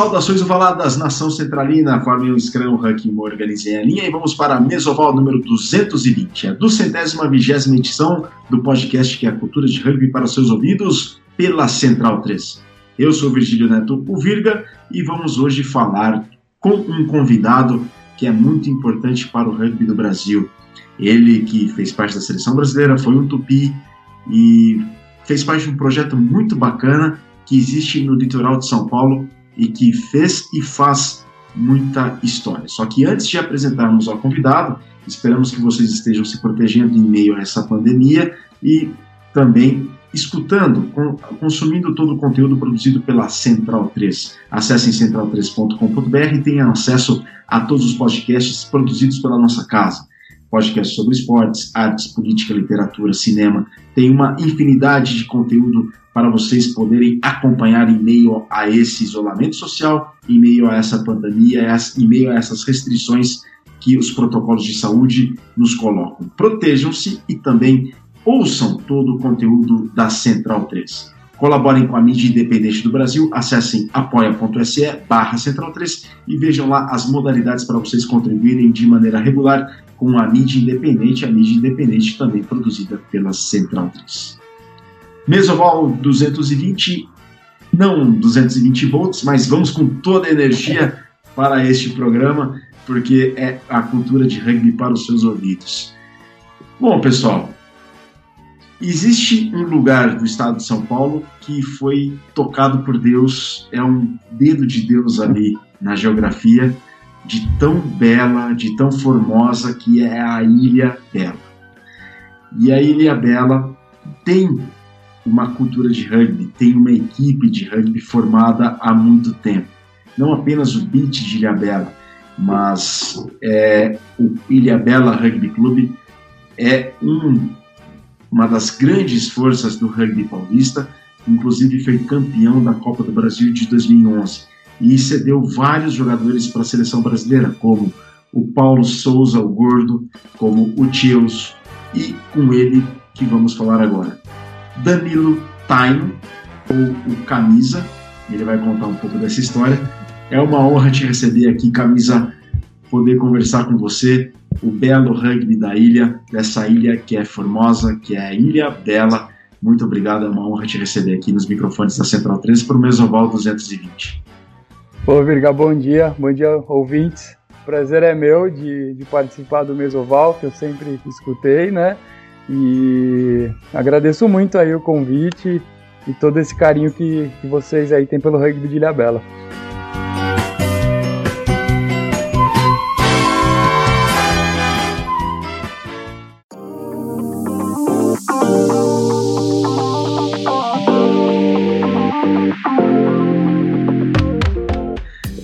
Saudações ovaladas, nação centralina, formem o Scrum, Ranking, organizem a linha e vamos para a Mesoval número 220, a duzentésima vigésima edição do podcast que é a cultura de rugby para seus ouvidos, pela Central 3. Eu sou Virgílio Neto, o Virga, e vamos hoje falar com um convidado que é muito importante para o rugby do Brasil. Ele que fez parte da seleção brasileira, foi um tupi e fez parte de um projeto muito bacana que existe no litoral de São Paulo e que fez e faz muita história. Só que antes de apresentarmos ao convidado, esperamos que vocês estejam se protegendo em meio a essa pandemia e também escutando, consumindo todo o conteúdo produzido pela Central 3. Acessem central3.com.br e tenham acesso a todos os podcasts produzidos pela nossa casa. Podcasts sobre esportes, artes, política, literatura, cinema. Tem uma infinidade de conteúdo para vocês poderem acompanhar em meio a esse isolamento social, em meio a essa pandemia, em meio a essas restrições que os protocolos de saúde nos colocam. Protejam-se e também ouçam todo o conteúdo da Central 3. Colaborem com a mídia independente do Brasil, acessem apoia.se barra Central 3 e vejam lá as modalidades para vocês contribuírem de maneira regular com a mídia independente, a mídia independente também produzida pela Central 3. Mesoval 220, não 220 volts, mas vamos com toda a energia para este programa, porque é a cultura de rugby para os seus ouvidos. Bom, pessoal, existe um lugar do estado de São Paulo que foi tocado por Deus, é um dedo de Deus ali na geografia, de tão bela, de tão formosa que é a Ilha Bela. E a Ilha Bela tem uma cultura de rugby, tem uma equipe de rugby formada há muito tempo. Não apenas o Beat de Ilhabela, mas é, o Ilhabela Rugby Club é um, uma das grandes forças do rugby paulista, inclusive foi campeão da Copa do Brasil de 2011 e cedeu vários jogadores para a seleção brasileira, como o Paulo Souza, o Gordo, como o Tios, e com ele que vamos falar agora. Danilo Time, ou o Camisa. Ele vai contar um pouco dessa história. É uma honra te receber aqui, Camisa, poder conversar com você. O belo rugby da ilha, dessa ilha que é formosa, que é a Ilha Bela. Muito obrigado, é uma honra te receber aqui nos microfones da Central 13 para o Mesoval 220. Ô, Virga, bom dia, bom dia, ouvintes. prazer é meu de, de participar do Mesoval, que eu sempre escutei, né? E agradeço muito aí o convite e todo esse carinho que, que vocês aí têm pelo rugby de Ilhabela.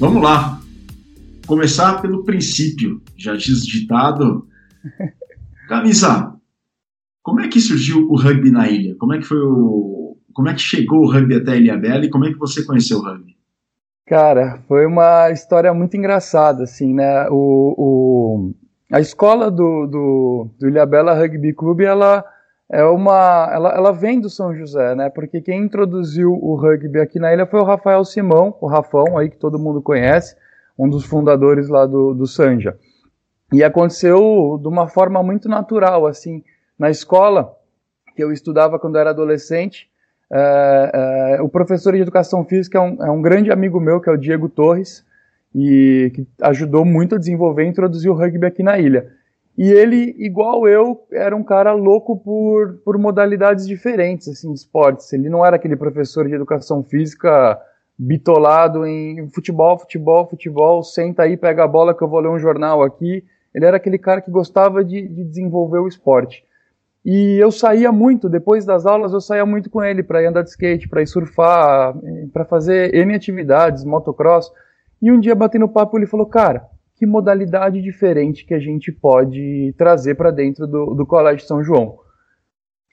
Vamos lá. Começar pelo princípio. Já diz ditado. Camisa, como é que surgiu o rugby na ilha? Como é que foi o. Como é que chegou o rugby até a Ilha Bela e como é que você conheceu o rugby? Cara, foi uma história muito engraçada, assim, né? O, o a escola do, do, do Ilha Bela Rugby Clube, ela é uma, ela, ela vem do São José, né? Porque quem introduziu o rugby aqui na ilha foi o Rafael Simão, o Rafão, aí que todo mundo conhece, um dos fundadores lá do, do Sanja. E aconteceu de uma forma muito natural, assim, na escola que eu estudava quando era adolescente, é, é, o professor de educação física é um, é um, grande amigo meu, que é o Diego Torres, e que ajudou muito a desenvolver e introduzir o rugby aqui na ilha. E ele, igual eu, era um cara louco por, por modalidades diferentes, assim, de esportes. Ele não era aquele professor de educação física bitolado em futebol, futebol, futebol, senta aí, pega a bola que eu vou ler um jornal aqui. Ele era aquele cara que gostava de, de desenvolver o esporte. E eu saía muito, depois das aulas, eu saía muito com ele para ir andar de skate, para ir surfar, para fazer N atividades, motocross. E um dia, batendo papo, ele falou: Cara, que modalidade diferente que a gente pode trazer para dentro do, do Colégio São João?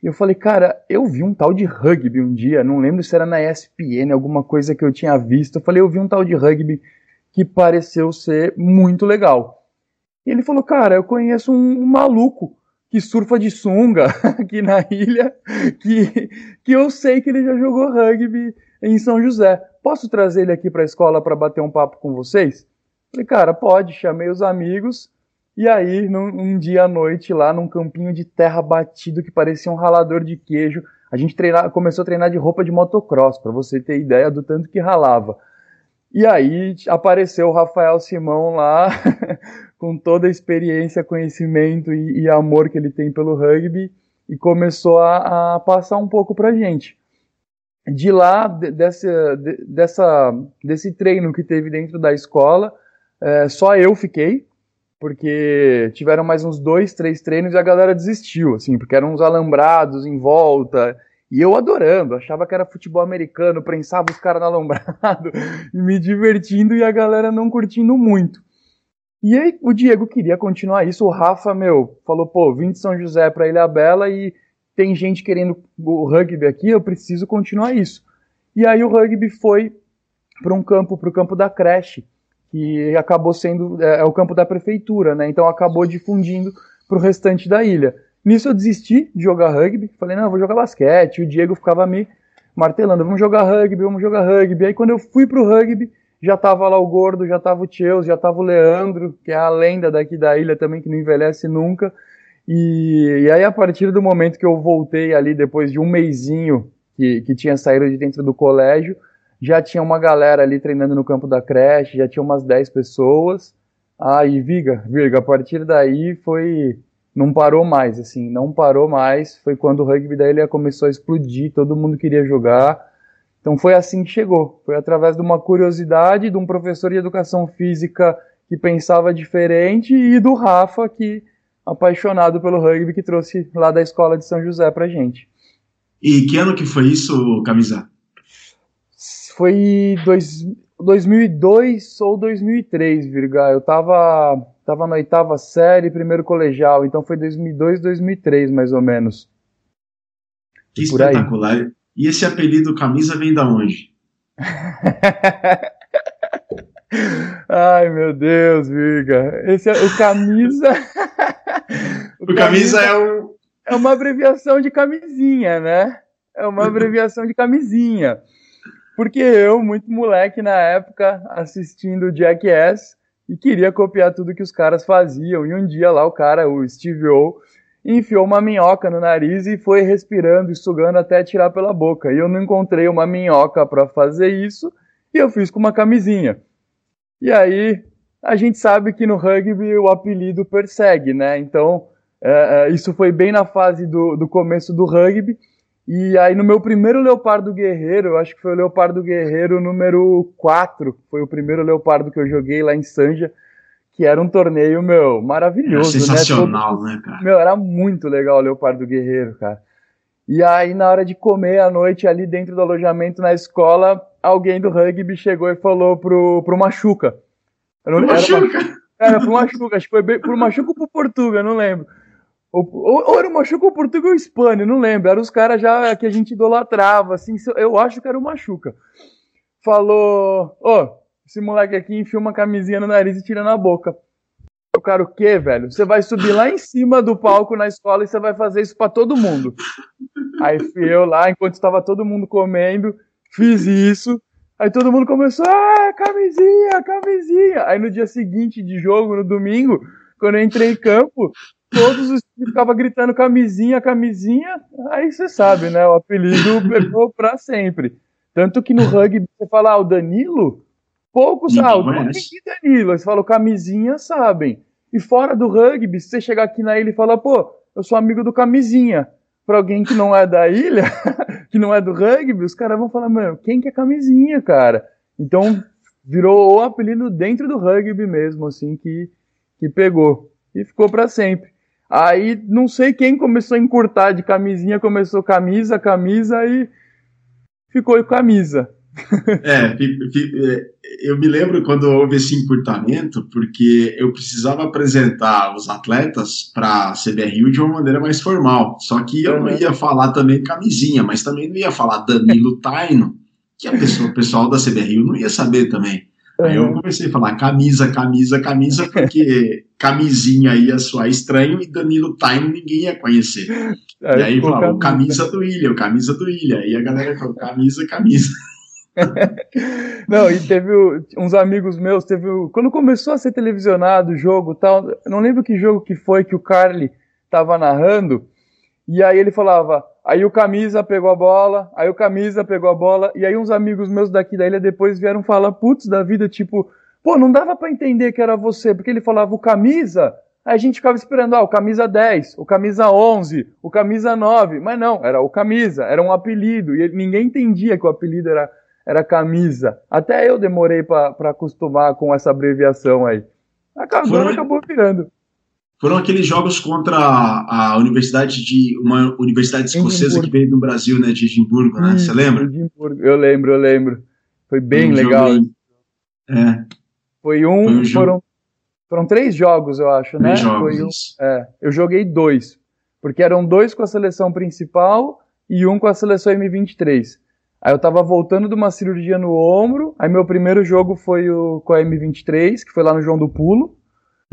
E eu falei: Cara, eu vi um tal de rugby um dia, não lembro se era na ESPN, alguma coisa que eu tinha visto. Eu falei: Eu vi um tal de rugby que pareceu ser muito legal. E ele falou: Cara, eu conheço um, um maluco que surfa de sunga aqui na ilha, que, que eu sei que ele já jogou rugby em São José. Posso trazer ele aqui para a escola para bater um papo com vocês? Falei, cara, pode. Chamei os amigos. E aí, num, um dia à noite, lá num campinho de terra batido que parecia um ralador de queijo, a gente começou a treinar de roupa de motocross, para você ter ideia do tanto que ralava. E aí apareceu o Rafael Simão lá, com toda a experiência, conhecimento e, e, amor que ele tem pelo rugby, e começou a, a passar um pouco pra gente. De lá, dessa, desse treino que teve dentro da escola, é, só eu fiquei, porque tiveram mais uns dois, três treinos e a galera desistiu, assim, porque eram uns alambrados em volta, e eu adorando, achava que era futebol americano, prensava os caras no alambrado, e me divertindo e a galera não curtindo muito. E aí o Diego queria continuar isso, o Rafa, meu, falou, pô, vim de São José para Ilha Bela e tem gente querendo o rugby aqui, eu preciso continuar isso. E aí o rugby foi para um campo, para o campo da creche, que acabou sendo é, é, o campo da prefeitura, né? Então acabou difundindo para o restante da ilha. Nisso eu desisti de jogar rugby, falei, não, vou jogar basquete. O Diego ficava me martelando, vamos jogar rugby, vamos jogar rugby. Aí quando eu fui pro rugby, já tava lá o Gordo, já tava o Cheus, já tava o Leandro, que é a lenda daqui da ilha também, que não envelhece nunca. E, e aí a partir do momento que eu voltei ali, depois de um meizinho que, que tinha saído de dentro do colégio, já tinha uma galera ali treinando no campo da creche, já tinha umas 10 pessoas. E Viga, Viga, a partir daí foi. Não parou mais, assim, não parou mais. Foi quando o rugby da ilha começou a explodir, todo mundo queria jogar. Então foi assim que chegou. Foi através de uma curiosidade de um professor de educação física que pensava diferente e do Rafa, que apaixonado pelo rugby, que trouxe lá da escola de São José pra gente. E que ano que foi isso, Camisa? foi dois, 2002 ou 2003, Virga. Eu tava, tava na oitava série, primeiro colegial, então foi 2002, 2003, mais ou menos. Que espetacular. Aí. E esse apelido camisa vem da onde? Ai, meu Deus, Virga. Esse é o camisa. o, o camisa, camisa é o. É uma abreviação de camisinha, né? É uma abreviação de camisinha. Porque eu, muito moleque na época, assistindo Jackass, e queria copiar tudo que os caras faziam. E um dia lá o cara, o Steve O, enfiou uma minhoca no nariz e foi respirando e sugando até tirar pela boca. E eu não encontrei uma minhoca para fazer isso, e eu fiz com uma camisinha. E aí, a gente sabe que no rugby o apelido persegue, né? Então, é, é, isso foi bem na fase do, do começo do rugby. E aí no meu primeiro Leopardo Guerreiro, eu acho que foi o Leopardo Guerreiro número 4, foi o primeiro Leopardo que eu joguei lá em Sanja, que era um torneio, meu, maravilhoso, é sensacional, né, Todo... né, cara? Meu, era muito legal o Leopardo Guerreiro, cara. E aí na hora de comer à noite ali dentro do alojamento na escola, alguém do rugby chegou e falou pro, pro Machuca. Não, pro Machuca? Era, era pro Machuca, acho que foi bem, pro Machuca ou pro Portuga, não lembro. Ou, ou, era o Machuca ou o Portugal ou o não lembro. Eram os caras já que a gente idolatrava, assim. Eu acho que era o Machuca. Falou: Ô, oh, esse moleque aqui enfia uma camisinha no nariz e tira na boca. Eu quero o quê, velho? Você vai subir lá em cima do palco na escola e você vai fazer isso para todo mundo. Aí fui eu lá, enquanto estava todo mundo comendo, fiz isso. Aí todo mundo começou, ah, camisinha, camisinha. Aí no dia seguinte de jogo, no domingo, quando eu entrei em campo, todos os ficava gritando camisinha, camisinha, aí você sabe, né? O apelido pegou pra sempre. Tanto que no rugby você fala, ah, o Danilo, poucos sabem. que Danilo? Você fala, camisinha, sabem. E fora do rugby, se você chegar aqui na ilha e falar, pô, eu sou amigo do camisinha, pra alguém que não é da ilha, que não é do rugby, os caras vão falar, mano, quem que é camisinha, cara? Então, virou o apelido dentro do rugby mesmo, assim, que, que pegou. E ficou para sempre. Aí não sei quem começou a encurtar de camisinha, começou camisa, camisa e ficou camisa. É, é, eu me lembro quando houve esse encurtamento, porque eu precisava apresentar os atletas para a CBRU de uma maneira mais formal. Só que eu não ia falar também camisinha, mas também não ia falar Danilo Taino, que a pessoa, o pessoal da CBRU não ia saber também. Aí eu comecei a falar camisa, camisa, camisa, porque camisinha ia soar estranho e Danilo Time ninguém ia conhecer. Aí, e aí falava, camisa do Ilha, o camisa do Ilha. Aí a galera falou, camisa, camisa. não, e teve uns amigos meus, teve quando começou a ser televisionado o jogo tal, não lembro que jogo que foi que o Carly tava narrando, e aí ele falava, aí o camisa pegou a bola, aí o camisa pegou a bola, e aí uns amigos meus daqui da ilha depois vieram falar, putz, da vida, tipo, pô, não dava para entender que era você, porque ele falava o camisa, aí a gente ficava esperando, ah, o camisa 10, o camisa 11, o camisa 9, mas não, era o camisa, era um apelido, e ninguém entendia que o apelido era era camisa. Até eu demorei para acostumar com essa abreviação aí. Acabou, acabou virando. Foram aqueles jogos contra a, a universidade de uma universidade escocesa que veio do Brasil, né, de Edimburgo, né? Você lembra? Edimburgo. Eu lembro, eu lembro. Foi bem um legal. É. Foi um, Foi um foram, foram três jogos, eu acho, três né? Jogos, Foi um, é, eu joguei dois, porque eram dois com a seleção principal e um com a seleção M23. Aí eu tava voltando de uma cirurgia no ombro. Aí meu primeiro jogo foi o, com a M23, que foi lá no João do Pulo.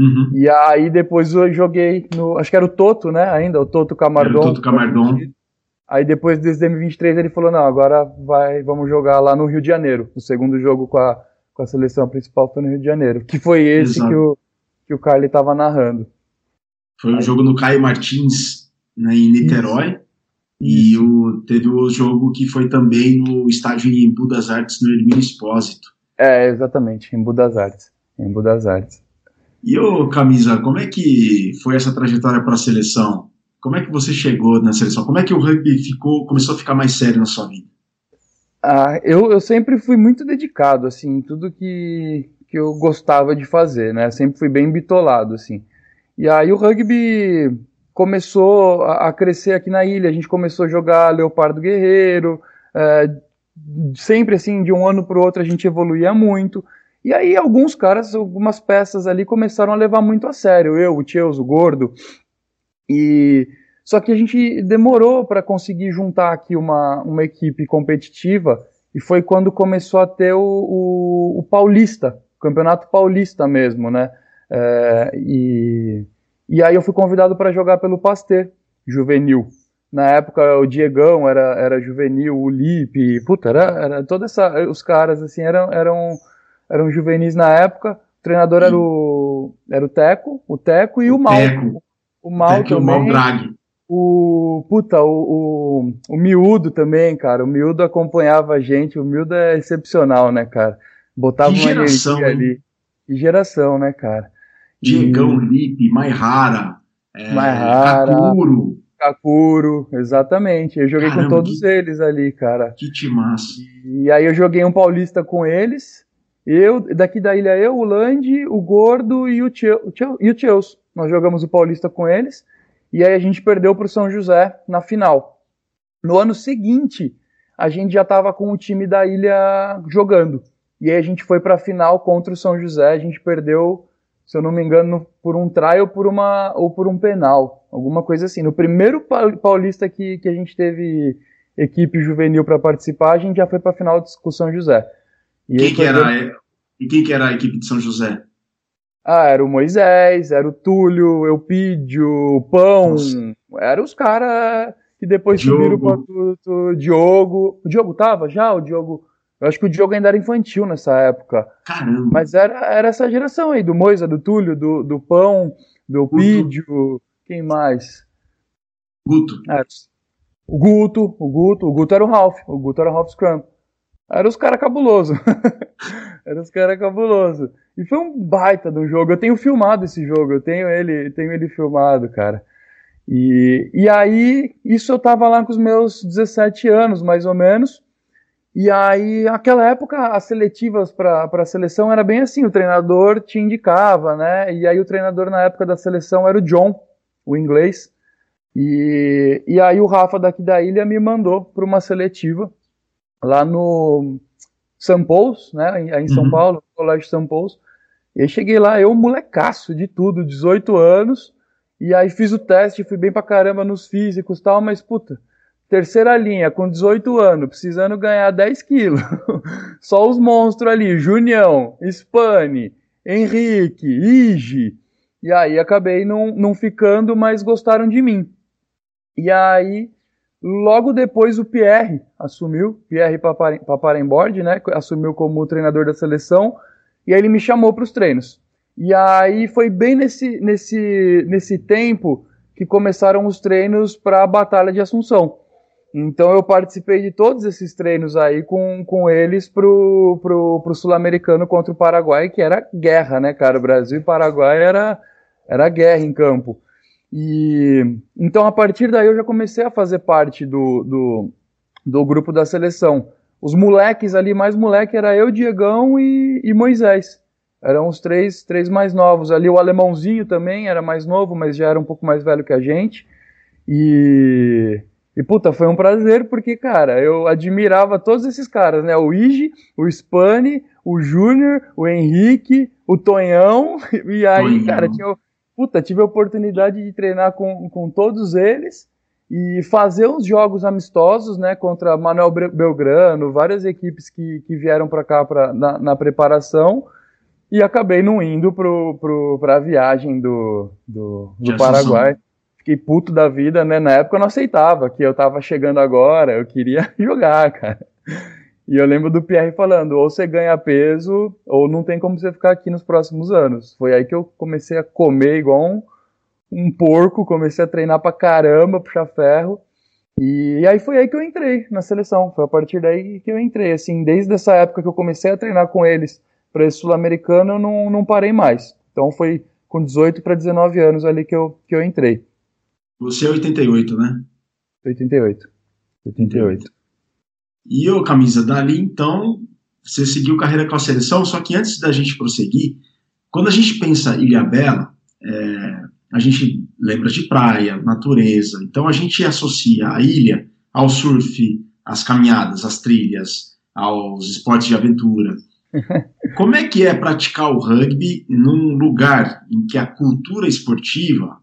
Uhum. E aí depois eu joguei no. Acho que era o Toto, né? Ainda, o Toto Camardon. Era o Toto Camardon. Aí depois desse M23 ele falou: não, agora vai, vamos jogar lá no Rio de Janeiro. O segundo jogo com a, com a seleção principal foi no Rio de Janeiro. Que foi esse que o, que o Carly tava narrando. Foi um aí. jogo no Caio Martins, né, em Niterói. Isso. E o, teve o jogo que foi também no estádio em Embu das Artes, no Hermínio Expósito. É, exatamente, em Embu das Artes. Embu das Artes. E o Camisa, como é que foi essa trajetória para a seleção? Como é que você chegou na seleção? Como é que o rugby ficou, começou a ficar mais sério na sua vida? Ah, eu, eu sempre fui muito dedicado, assim, tudo que, que eu gostava de fazer, né? Sempre fui bem bitolado, assim. E aí o rugby começou a, crescer aqui na ilha. A gente começou a jogar Leopardo Guerreiro, é, sempre assim, de um ano para o outro a gente evoluía muito. E aí alguns caras, algumas peças ali começaram a levar muito a sério. Eu, o Cheus, o Gordo. E só que a gente demorou para conseguir juntar aqui uma, uma equipe competitiva. E foi quando começou a ter o, o, o Paulista, o Campeonato Paulista mesmo, né? É, e e aí eu fui convidado para jogar pelo Pasteur, juvenil. Na época o Diegão era, era juvenil, o Lipe, puta, era, era toda essa. Os caras assim eram, eram, eram juvenis na época. O treinador era o, era o Teco, o Teco e o, o Mal. Teco. O Mal Teco também. O Mal Drag. O, puta, o, o, o Miúdo também, cara. O Miúdo acompanhava a gente. O Miúdo é excepcional, né, cara? Botava que uma geração, energia ali. Que geração, né, cara? Diegão Lipe, Maihara, é, Maihara, Kakuro. Kakuro, exatamente. Eu joguei Caramba, com todos que, eles ali, cara. Que timaço. E, e aí eu joguei um paulista com eles. Eu, daqui da ilha, eu, o Landi, o Gordo e o, o Tcheus. Nós jogamos o paulista com eles. E aí a gente perdeu para o São José na final. No ano seguinte, a gente já estava com o time da ilha jogando. E aí a gente foi para a final contra o São José. A gente perdeu se eu não me engano, por um try ou por, uma, ou por um penal, alguma coisa assim. No primeiro paulista que, que a gente teve equipe juvenil para participar, a gente já foi para a final de São José. E quem que era, e quem que era a equipe de São José? Ah, era o Moisés, era o Túlio, Eupídio, o Pão, eram os caras que depois Diogo. subiram para o Diogo. O Diogo tava já? O Diogo eu acho que o Diogo ainda era infantil nessa época. Caramba. Mas era, era essa geração aí, do Moisa, do Túlio, do, do Pão, do Pídio, quem mais? Guto. É, o Guto, o Guto, o Guto era o Ralph, o Guto era o Ralph Scrum. Era os caras cabuloso. era os caras cabuloso. E foi um baita do jogo. Eu tenho filmado esse jogo, eu tenho ele, tenho ele filmado, cara. E, e aí, isso eu tava lá com os meus 17 anos, mais ou menos. E aí, naquela época, as seletivas para a seleção era bem assim, o treinador te indicava, né? E aí o treinador na época da seleção era o John, o inglês. E, e aí o Rafa daqui da ilha me mandou para uma seletiva lá no São Paulo, né? Em São uhum. Paulo, no Colégio São Paulo. E aí cheguei lá, eu molecaço de tudo, 18 anos, e aí fiz o teste, fui bem pra caramba nos físicos e tal, mas puta, terceira linha, com 18 anos, precisando ganhar 10 quilos. Só os monstros ali, Junião, Spani, Henrique, Ige. E aí acabei não, não ficando, mas gostaram de mim. E aí, logo depois o Pierre assumiu, Pierre Paparembord, né, assumiu como treinador da seleção, e aí ele me chamou para os treinos. E aí foi bem nesse, nesse, nesse tempo que começaram os treinos para a Batalha de Assunção. Então eu participei de todos esses treinos aí com, com eles pro, pro, pro Sul-Americano contra o Paraguai, que era guerra, né, cara? O Brasil e Paraguai era, era guerra em campo. E então a partir daí eu já comecei a fazer parte do, do, do grupo da seleção. Os moleques ali, mais moleque, era eu, Diegão e, e Moisés. Eram os três, três mais novos. Ali o alemãozinho também era mais novo, mas já era um pouco mais velho que a gente. E e puta, foi um prazer porque, cara, eu admirava todos esses caras, né? O Ige, o Spani, o Júnior, o Henrique, o Tonhão. E aí, cara, tinha, puta, tive a oportunidade de treinar com, com todos eles e fazer uns jogos amistosos, né? Contra Manuel Belgrano, várias equipes que, que vieram para cá pra, na, na, preparação. E acabei não indo pro, pro, pra viagem do, do, do Paraguai fiquei puto da vida, né? Na época eu não aceitava que eu tava chegando agora, eu queria jogar, cara. E eu lembro do Pierre falando, ou você ganha peso, ou não tem como você ficar aqui nos próximos anos. Foi aí que eu comecei a comer igual um, um porco, comecei a treinar pra caramba, puxar ferro. E, aí foi aí que eu entrei na seleção. Foi a partir daí que eu entrei. Assim, desde essa época que eu comecei a treinar com eles para esse sul-americano, eu não, não parei mais. Então foi com 18 para 19 anos ali que eu, que eu entrei. Você é 88, né? 88. 88. E o camisa dali, então, você seguiu carreira com a seleção, só que antes da gente prosseguir, quando a gente pensa Ilha Bela, é, a gente lembra de praia, natureza, então a gente associa a ilha ao surf, às caminhadas, às trilhas, aos esportes de aventura. Como é que é praticar o rugby num lugar em que a cultura esportiva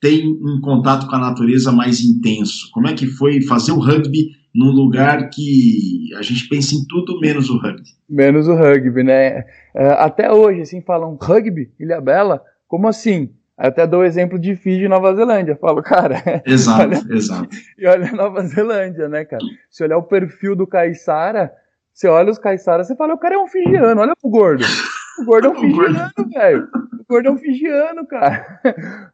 tem um contato com a natureza mais intenso? Como é que foi fazer o rugby num lugar que a gente pensa em tudo menos o rugby? Menos o rugby, né? É, até hoje, assim, falam rugby, Ilha Bela, como assim? Até dou o exemplo de Fiji e Nova Zelândia. Falo, cara. Exato, olha, exato. E olha a Nova Zelândia, né, cara? Se olhar o perfil do Caiçara, você olha os Caiçaras, você fala, o cara é um fijiano, olha pro gordo. O gordo é um fijiano, velho gordão figiano, cara.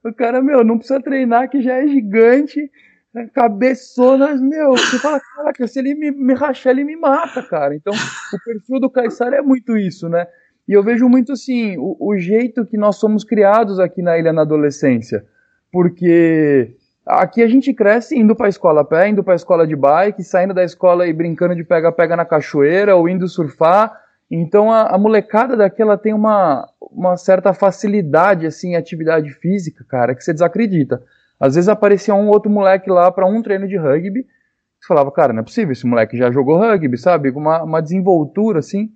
O cara, meu, não precisa treinar, que já é gigante, né, cabeçona, meu, você fala, caraca, se ele me, me rachar, ele me mata, cara. Então, o perfil do Caissara é muito isso, né? E eu vejo muito assim, o, o jeito que nós somos criados aqui na ilha na adolescência. Porque aqui a gente cresce indo para a escola a pé, indo para a escola de bike, saindo da escola e brincando de pega-pega na cachoeira ou indo surfar. Então a, a molecada daqui ela tem uma, uma certa facilidade assim em atividade física, cara, que você desacredita. Às vezes aparecia um outro moleque lá para um treino de rugby, você falava, cara, não é possível, esse moleque já jogou rugby, sabe? Com uma, uma desenvoltura assim.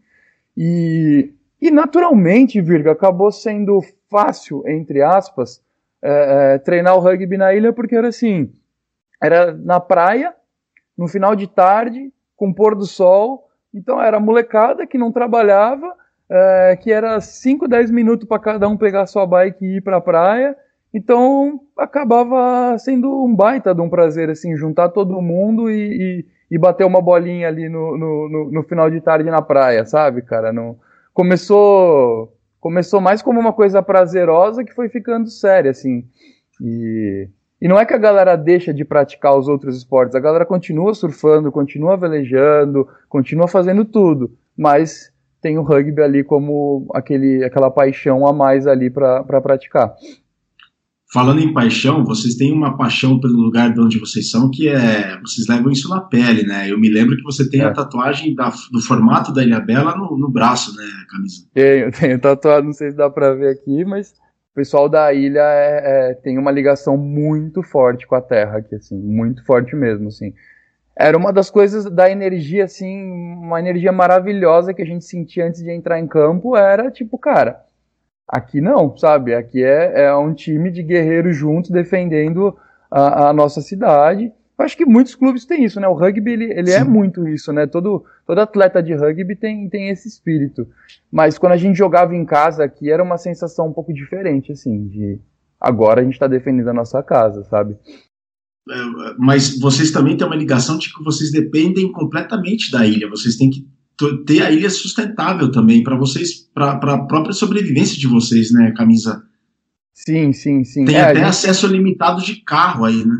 E, e naturalmente, Virga, acabou sendo fácil, entre aspas, é, é, treinar o rugby na ilha, porque era assim: era na praia, no final de tarde, com pôr do sol. Então era molecada que não trabalhava é, que era 5, 10 minutos para cada um pegar sua bike e ir para a praia. Então acabava sendo um baita de um prazer, assim, juntar todo mundo e, e, e bater uma bolinha ali no, no, no, no, final de tarde na praia, sabe, cara? Começou, começou mais como uma coisa prazerosa que foi ficando séria, assim. E, e não é que a galera deixa de praticar os outros esportes, a galera continua surfando, continua velejando, continua fazendo tudo, mas tem o rugby ali como aquele, aquela paixão a mais ali para pra praticar. Falando em paixão, vocês têm uma paixão pelo lugar de onde vocês são, que é. Vocês levam isso na pele, né? Eu me lembro que você tem é. a tatuagem da, do formato da Ilha Bela no, no braço, né, camisa? Tenho, tenho tatuado, não sei se dá pra ver aqui, mas o pessoal da ilha é, é, tem uma ligação muito forte com a terra aqui, assim, muito forte mesmo, assim era uma das coisas da energia, assim, uma energia maravilhosa que a gente sentia antes de entrar em campo, era tipo, cara, aqui não, sabe? Aqui é, é um time de guerreiros juntos defendendo a, a nossa cidade. Eu acho que muitos clubes têm isso, né? O rugby, ele, ele é muito isso, né? Todo, todo atleta de rugby tem, tem esse espírito. Mas quando a gente jogava em casa aqui, era uma sensação um pouco diferente, assim, de agora a gente está defendendo a nossa casa, sabe? É, mas vocês também têm uma ligação de que vocês dependem completamente da ilha. Vocês têm que ter a ilha sustentável também para vocês, para a própria sobrevivência de vocês, né, camisa? Sim, sim, sim. Tem é, até gente... acesso limitado de carro aí, né?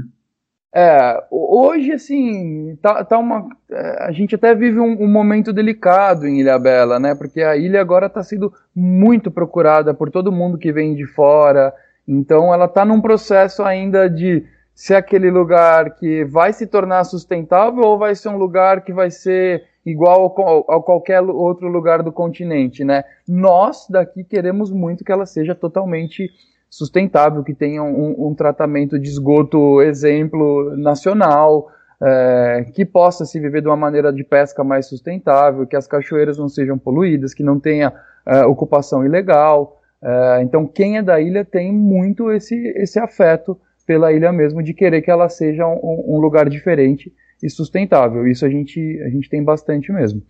É, hoje, assim, tá, tá uma. É, a gente até vive um, um, momento delicado em Ilha Bela, né? Porque a ilha agora está sendo muito procurada por todo mundo que vem de fora. Então, ela está num processo ainda de ser aquele lugar que vai se tornar sustentável ou vai ser um lugar que vai ser igual a qualquer outro lugar do continente, né? Nós daqui queremos muito que ela seja totalmente sustentável, que tenha um, um tratamento de esgoto exemplo nacional, é, que possa se viver de uma maneira de pesca mais sustentável, que as cachoeiras não sejam poluídas, que não tenha é, ocupação ilegal. É, então, quem é da ilha tem muito esse, esse afeto pela ilha mesmo, de querer que ela seja um, um lugar diferente e sustentável. Isso a gente, a gente tem bastante mesmo.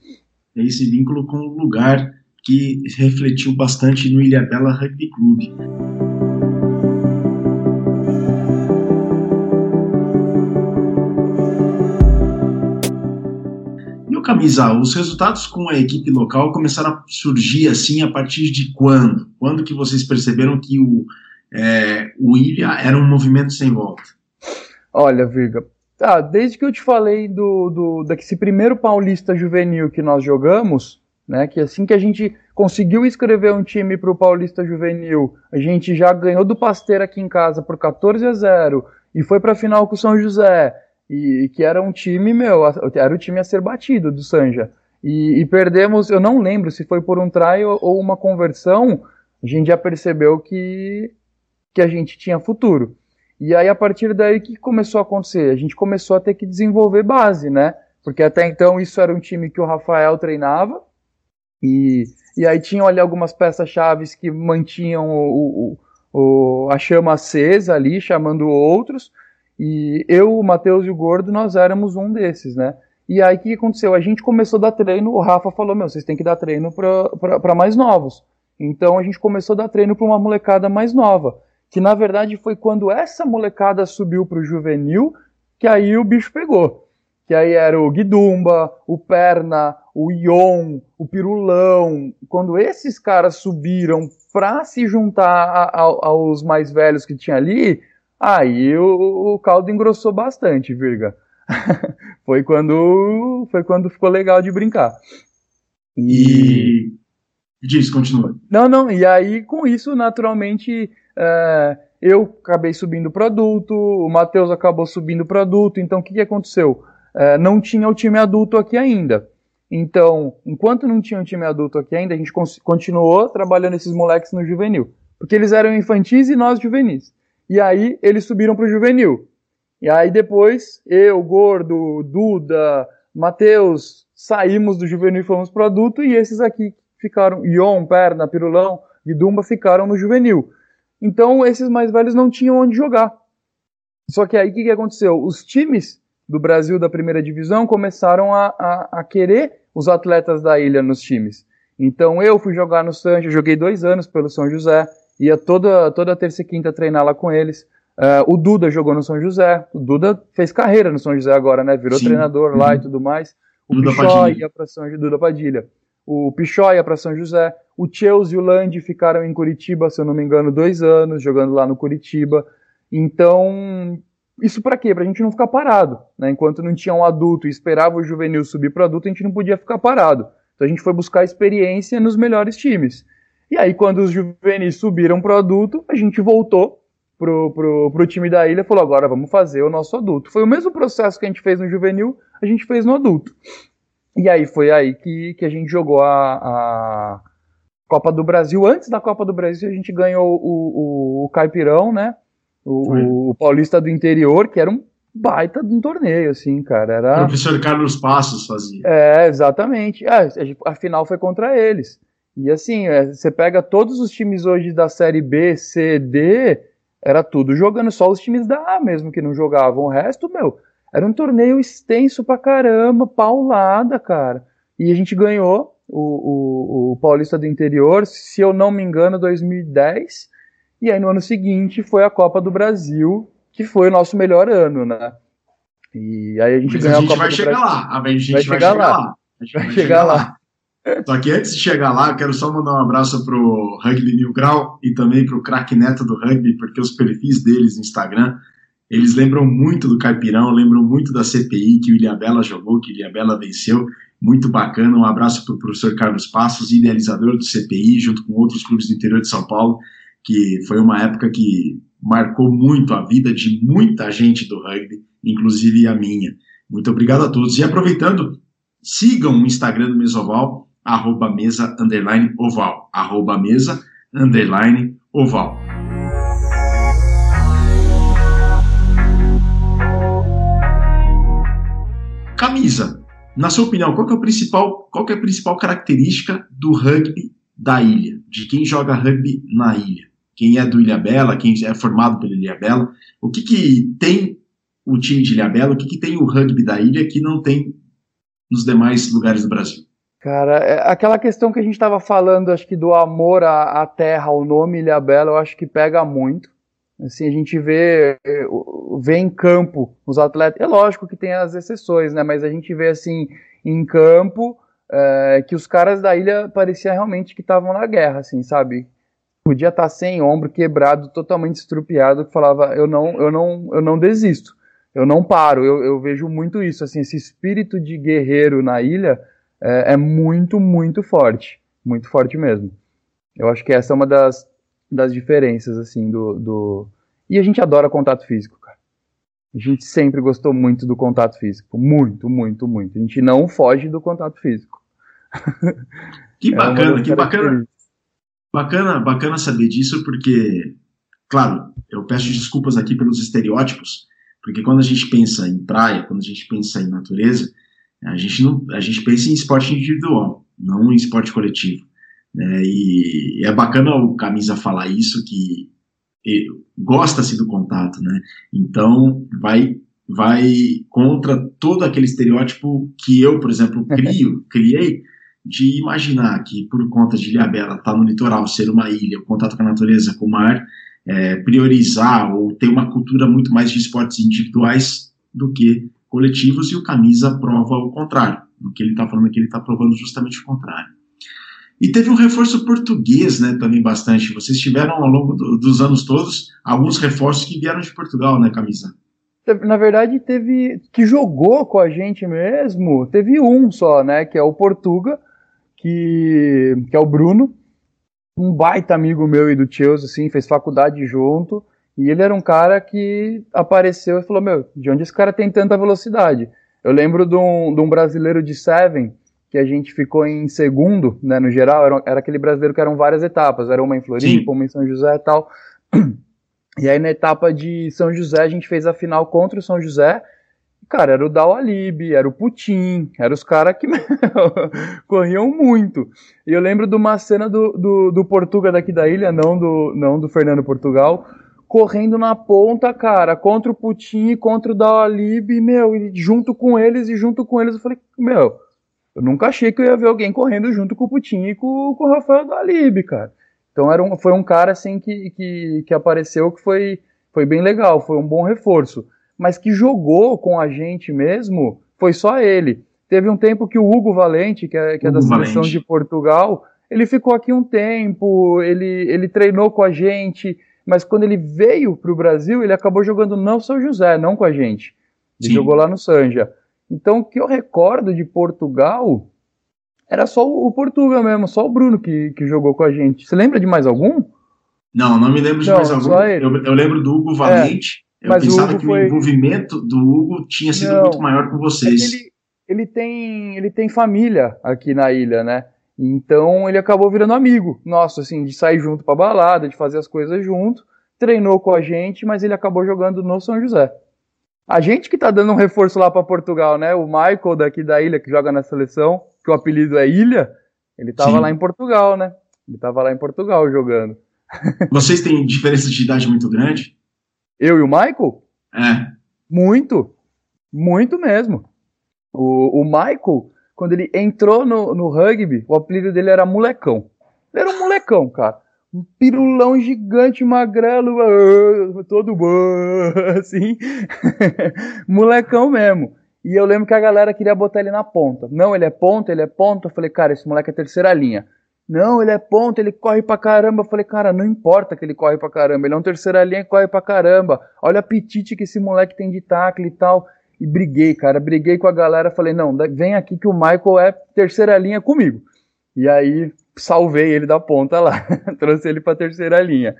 Esse vínculo com o lugar que refletiu bastante no Ilha Bela Rugby Club. Camisa, os resultados com a equipe local começaram a surgir assim a partir de quando? Quando que vocês perceberam que o, é, o Ilha era um movimento sem volta? Olha, Virga, ah, desde que eu te falei do, do desse primeiro paulista juvenil que nós jogamos, né, que assim que a gente conseguiu escrever um time para o paulista juvenil, a gente já ganhou do Pasteira aqui em casa por 14 a 0 e foi para a final com o São José e, que era um time, meu, era o time a ser batido do Sanja. E, e, perdemos, eu não lembro se foi por um try ou, ou, uma conversão, a gente já percebeu que, que a gente tinha futuro. E aí, a partir daí, o que começou a acontecer? A gente começou a ter que desenvolver base, né? Porque até então isso era um time que o Rafael treinava, e, e aí tinham ali algumas peças-chave que mantinham o, o, o, a chama acesa ali, chamando outros, e eu, o Matheus e o Gordo, nós éramos um desses, né? E aí o que aconteceu? A gente começou a dar treino, o Rafa falou, meu, vocês têm que dar treino para mais novos. Então a gente começou a dar treino para uma molecada mais nova. Que na verdade foi quando essa molecada subiu para o juvenil que aí o bicho pegou. Que aí era o Guidumba, o Perna, o Ion, o Pirulão. Quando esses caras subiram para se juntar a, a, aos mais velhos que tinha ali, Aí o, o caldo engrossou bastante, Virga. foi quando foi quando ficou legal de brincar. E, e diz, continua. Não, não. E aí com isso, naturalmente, é, eu acabei subindo o produto, o Matheus acabou subindo o produto. Então o que, que aconteceu? É, não tinha o time adulto aqui ainda. Então, enquanto não tinha o time adulto aqui ainda, a gente continuou trabalhando esses moleques no juvenil. Porque eles eram infantis e nós juvenis. E aí eles subiram para o juvenil. E aí depois eu, Gordo, Duda, Matheus, saímos do juvenil e fomos para adulto e esses aqui ficaram, Ion, Perna, Pirulão e Dumba ficaram no juvenil. Então esses mais velhos não tinham onde jogar. Só que aí o que, que aconteceu? Os times do Brasil da primeira divisão começaram a, a, a, querer os atletas da ilha nos times. Então eu fui jogar no Sancho, joguei dois anos pelo São José, ia toda, toda terça e quinta treinar lá com eles. Uh, o Duda jogou no São José. O Duda fez carreira no São José agora, né? Virou Sim. treinador uhum. lá e tudo mais. O Duda Pichó Padilha. ia para São Duda Padilha. O Pichó ia para São José. O Cheus e o Land ficaram em Curitiba, se eu não me engano, dois anos jogando lá no Curitiba. Então, isso para quê? Para a gente não ficar parado. Né? Enquanto não tinha um adulto e esperava o juvenil subir para adulto, a gente não podia ficar parado. Então a gente foi buscar experiência nos melhores times. E aí, quando os juvenis subiram pro adulto, a gente voltou pro, pro, pro time da ilha e falou: agora vamos fazer o nosso adulto. Foi o mesmo processo que a gente fez no juvenil, a gente fez no adulto. E aí foi aí que, que a gente jogou a, a Copa do Brasil. Antes da Copa do Brasil, a gente ganhou o, o, o Caipirão, né? O, o, Paulista do Interior, que era um baita de um torneio, assim, cara. Era... O professor Carlos Passos fazia. É, exatamente. É, a final foi contra eles. E assim, é, você pega todos os times hoje da série B, C, D, era tudo jogando, só os times da A mesmo que não jogavam. O resto, meu, Era um torneio extenso pra caramba, paulada, cara. E a gente ganhou o, o, o Paulista do Interior, se eu não me engano, 2010. E aí no ano seguinte foi a Copa do Brasil, que foi o nosso melhor ano, né? E aí a gente Mas ganhou a, gente a Copa vai do chegar Brasil. lá. A gente vai, chegar, chegar lá. lá. A gente vai, vai chegar, chegar lá. lá. Só que antes de chegar lá, quero só mandar um abraço pro Rugby Mil Grau e também pro craque Neto do Rugby, porque os perfis deles no Instagram, eles lembram muito do Caipirão, lembram muito da CPI que o Ilhabela jogou, que o Ilhabela venceu. Muito bacana. Um abraço pro professor Carlos Passos, idealizador do CPI, junto com outros clubes do interior de São Paulo, que foi uma época que marcou muito a vida de muita gente do rugby, inclusive a minha. Muito obrigado a todos. E aproveitando, sigam o Instagram do Mesoval, arroba mesa, underline, oval, arroba mesa, underline, oval. Camisa. Na sua opinião, qual é, o principal, qual é a principal característica do rugby da ilha? De quem joga rugby na ilha? Quem é do Ilha Bela, quem é formado pelo Ilha Bela? O que, que tem o time de Ilha Bela? O que, que tem o rugby da ilha que não tem nos demais lugares do Brasil? Cara, é aquela questão que a gente estava falando, acho que do amor à, à terra, ao nome Ilha Bela, eu acho que pega muito. Assim, a gente vê, vê em campo os atletas. É lógico que tem as exceções, né? Mas a gente vê assim em campo é, que os caras da ilha parecia realmente que estavam na guerra, assim, sabe? Podia estar tá sem ombro, quebrado, totalmente estrupiado, que falava eu não, eu não, eu não desisto, eu não paro. Eu, eu vejo muito isso, assim, esse espírito de guerreiro na ilha é, é muito, muito forte. Muito forte mesmo. Eu acho que essa é uma das, das diferenças, assim, do, do. E a gente adora contato físico, cara. A gente sempre gostou muito do contato físico. Muito, muito, muito. A gente não foge do contato físico. Que é bacana, é que bacana. Bacana, bacana saber disso, porque, claro, eu peço desculpas aqui pelos estereótipos, porque quando a gente pensa em praia, quando a gente pensa em natureza, a gente, não, a gente pensa em esporte individual, não em esporte coletivo. Né? E é bacana o Camisa falar isso, que gosta-se do contato, né? Então, vai vai contra todo aquele estereótipo que eu, por exemplo, crio, criei, de imaginar que por conta de Ilhabela estar tá no litoral, ser uma ilha, o contato com a natureza, com o mar, é, priorizar ou ter uma cultura muito mais de esportes individuais do que coletivos e o Camisa prova o contrário. O que ele está falando aqui, ele está provando justamente o contrário. E teve um reforço português, né, também bastante. Vocês tiveram ao longo do, dos anos todos alguns reforços que vieram de Portugal, né, Camisa? Na verdade, teve que jogou com a gente mesmo. Teve um só, né, que é o Portuga, que, que é o Bruno, um baita amigo meu e do Chelsea, assim, fez faculdade junto. E ele era um cara que apareceu e falou: Meu, de onde esse cara tem tanta velocidade? Eu lembro de um, de um brasileiro de Seven que a gente ficou em segundo, né, no geral, era, era, aquele brasileiro que eram várias etapas, era uma em Floripa, Sim. uma em São José e tal. E aí na etapa de São José a gente fez a final contra o São José. Cara, era o Dal Alibi, era o Putin, eram os caras que corriam muito. E eu lembro de uma cena do, do, do Portuga daqui da ilha, não do, não do Fernando Portugal, correndo na ponta, cara, contra o Putin e contra o Dalib, meu, e junto com eles e junto com eles eu falei, meu, eu nunca achei que eu ia ver alguém correndo junto com o Putin e com, com o Rafael Dalib, cara. Então era um, foi um cara assim que, que, que apareceu que foi, foi bem legal, foi um bom reforço. Mas que jogou com a gente mesmo, foi só ele. Teve um tempo que o Hugo Valente, que é, que é da seleção Valente. de Portugal, ele ficou aqui um tempo, ele, ele treinou com a gente, mas quando ele veio para o Brasil, ele acabou jogando não São José, não com a gente. Ele Sim. jogou lá no Sanja. Então, o que eu recordo de Portugal era só o Portugal mesmo, só o Bruno que, que jogou com a gente. Você lembra de mais algum? Não, não me lembro de não, mais algum. Eu, eu, lembro do Hugo Valente. É, eu pensava que foi... o envolvimento do Hugo tinha sido não, muito maior com vocês. É ele, ele, tem, ele tem família aqui na ilha, né? Então ele acabou virando amigo nosso, assim, de sair junto pra balada, de fazer as coisas junto. Treinou com a gente, mas ele acabou jogando no São José. A gente que tá dando um reforço lá para Portugal, né? O Michael daqui da ilha, que joga na seleção, que o apelido é Ilha, ele tava Sim. lá em Portugal, né? Ele tava lá em Portugal jogando. Vocês têm diferença de idade muito grande? Eu e o Michael? É. Muito. Muito mesmo. O, o Michael, quando ele entrou no, no rugby, o apelido dele era Molecão. Ele era um molecão, cara. Um pirulão gigante, magrelo, todo assim. molecão mesmo. E eu lembro que a galera queria botar ele na ponta. Não, ele é ponta, ele é ponta. Eu falei, cara, esse moleque é terceira linha. Não, ele é ponta, ele corre pra caramba. Eu falei, cara, não importa que ele corre pra caramba. Ele é um terceira linha e corre pra caramba. Olha o apetite que esse moleque tem de tackle e tal. E briguei, cara. Briguei com a galera. Falei, não, vem aqui que o Michael é terceira linha comigo. E aí salvei ele da ponta lá. Trouxe ele pra terceira linha.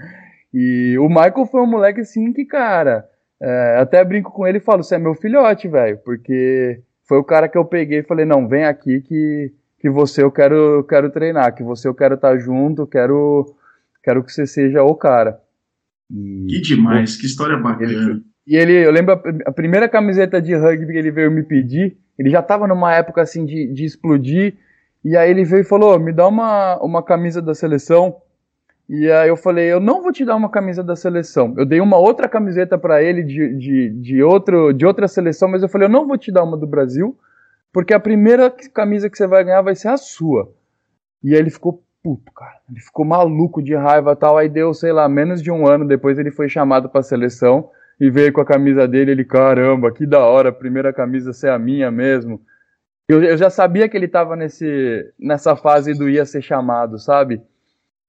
E o Michael foi um moleque assim que, cara, é, até brinco com ele e falo, você é meu filhote, velho, porque foi o cara que eu peguei e falei, não, vem aqui que, que você eu quero, quero treinar, que você eu quero estar tá junto, quero, quero que você seja o cara. E, que demais, que história bacana. Ele, e ele, eu lembro a, a, primeira camiseta de rugby que ele veio me pedir, ele já tava numa época assim de, de explodir, e aí ele veio e falou, me dá uma, uma camisa da seleção, e aí eu falei, eu não vou te dar uma camisa da seleção. Eu dei uma outra camiseta para ele de, de, de, outro, de outra seleção, mas eu falei, eu não vou te dar uma do Brasil, porque a primeira camisa que você vai ganhar vai ser a sua. E aí ele ficou puto, cara. Ele ficou maluco de raiva tal. Aí deu, sei lá, menos de um ano depois ele foi chamado para a seleção e veio com a camisa dele. Ele, caramba, que da hora, a primeira camisa ser a minha mesmo. Eu, eu já sabia que ele tava nesse, nessa fase do ia ser chamado, sabe?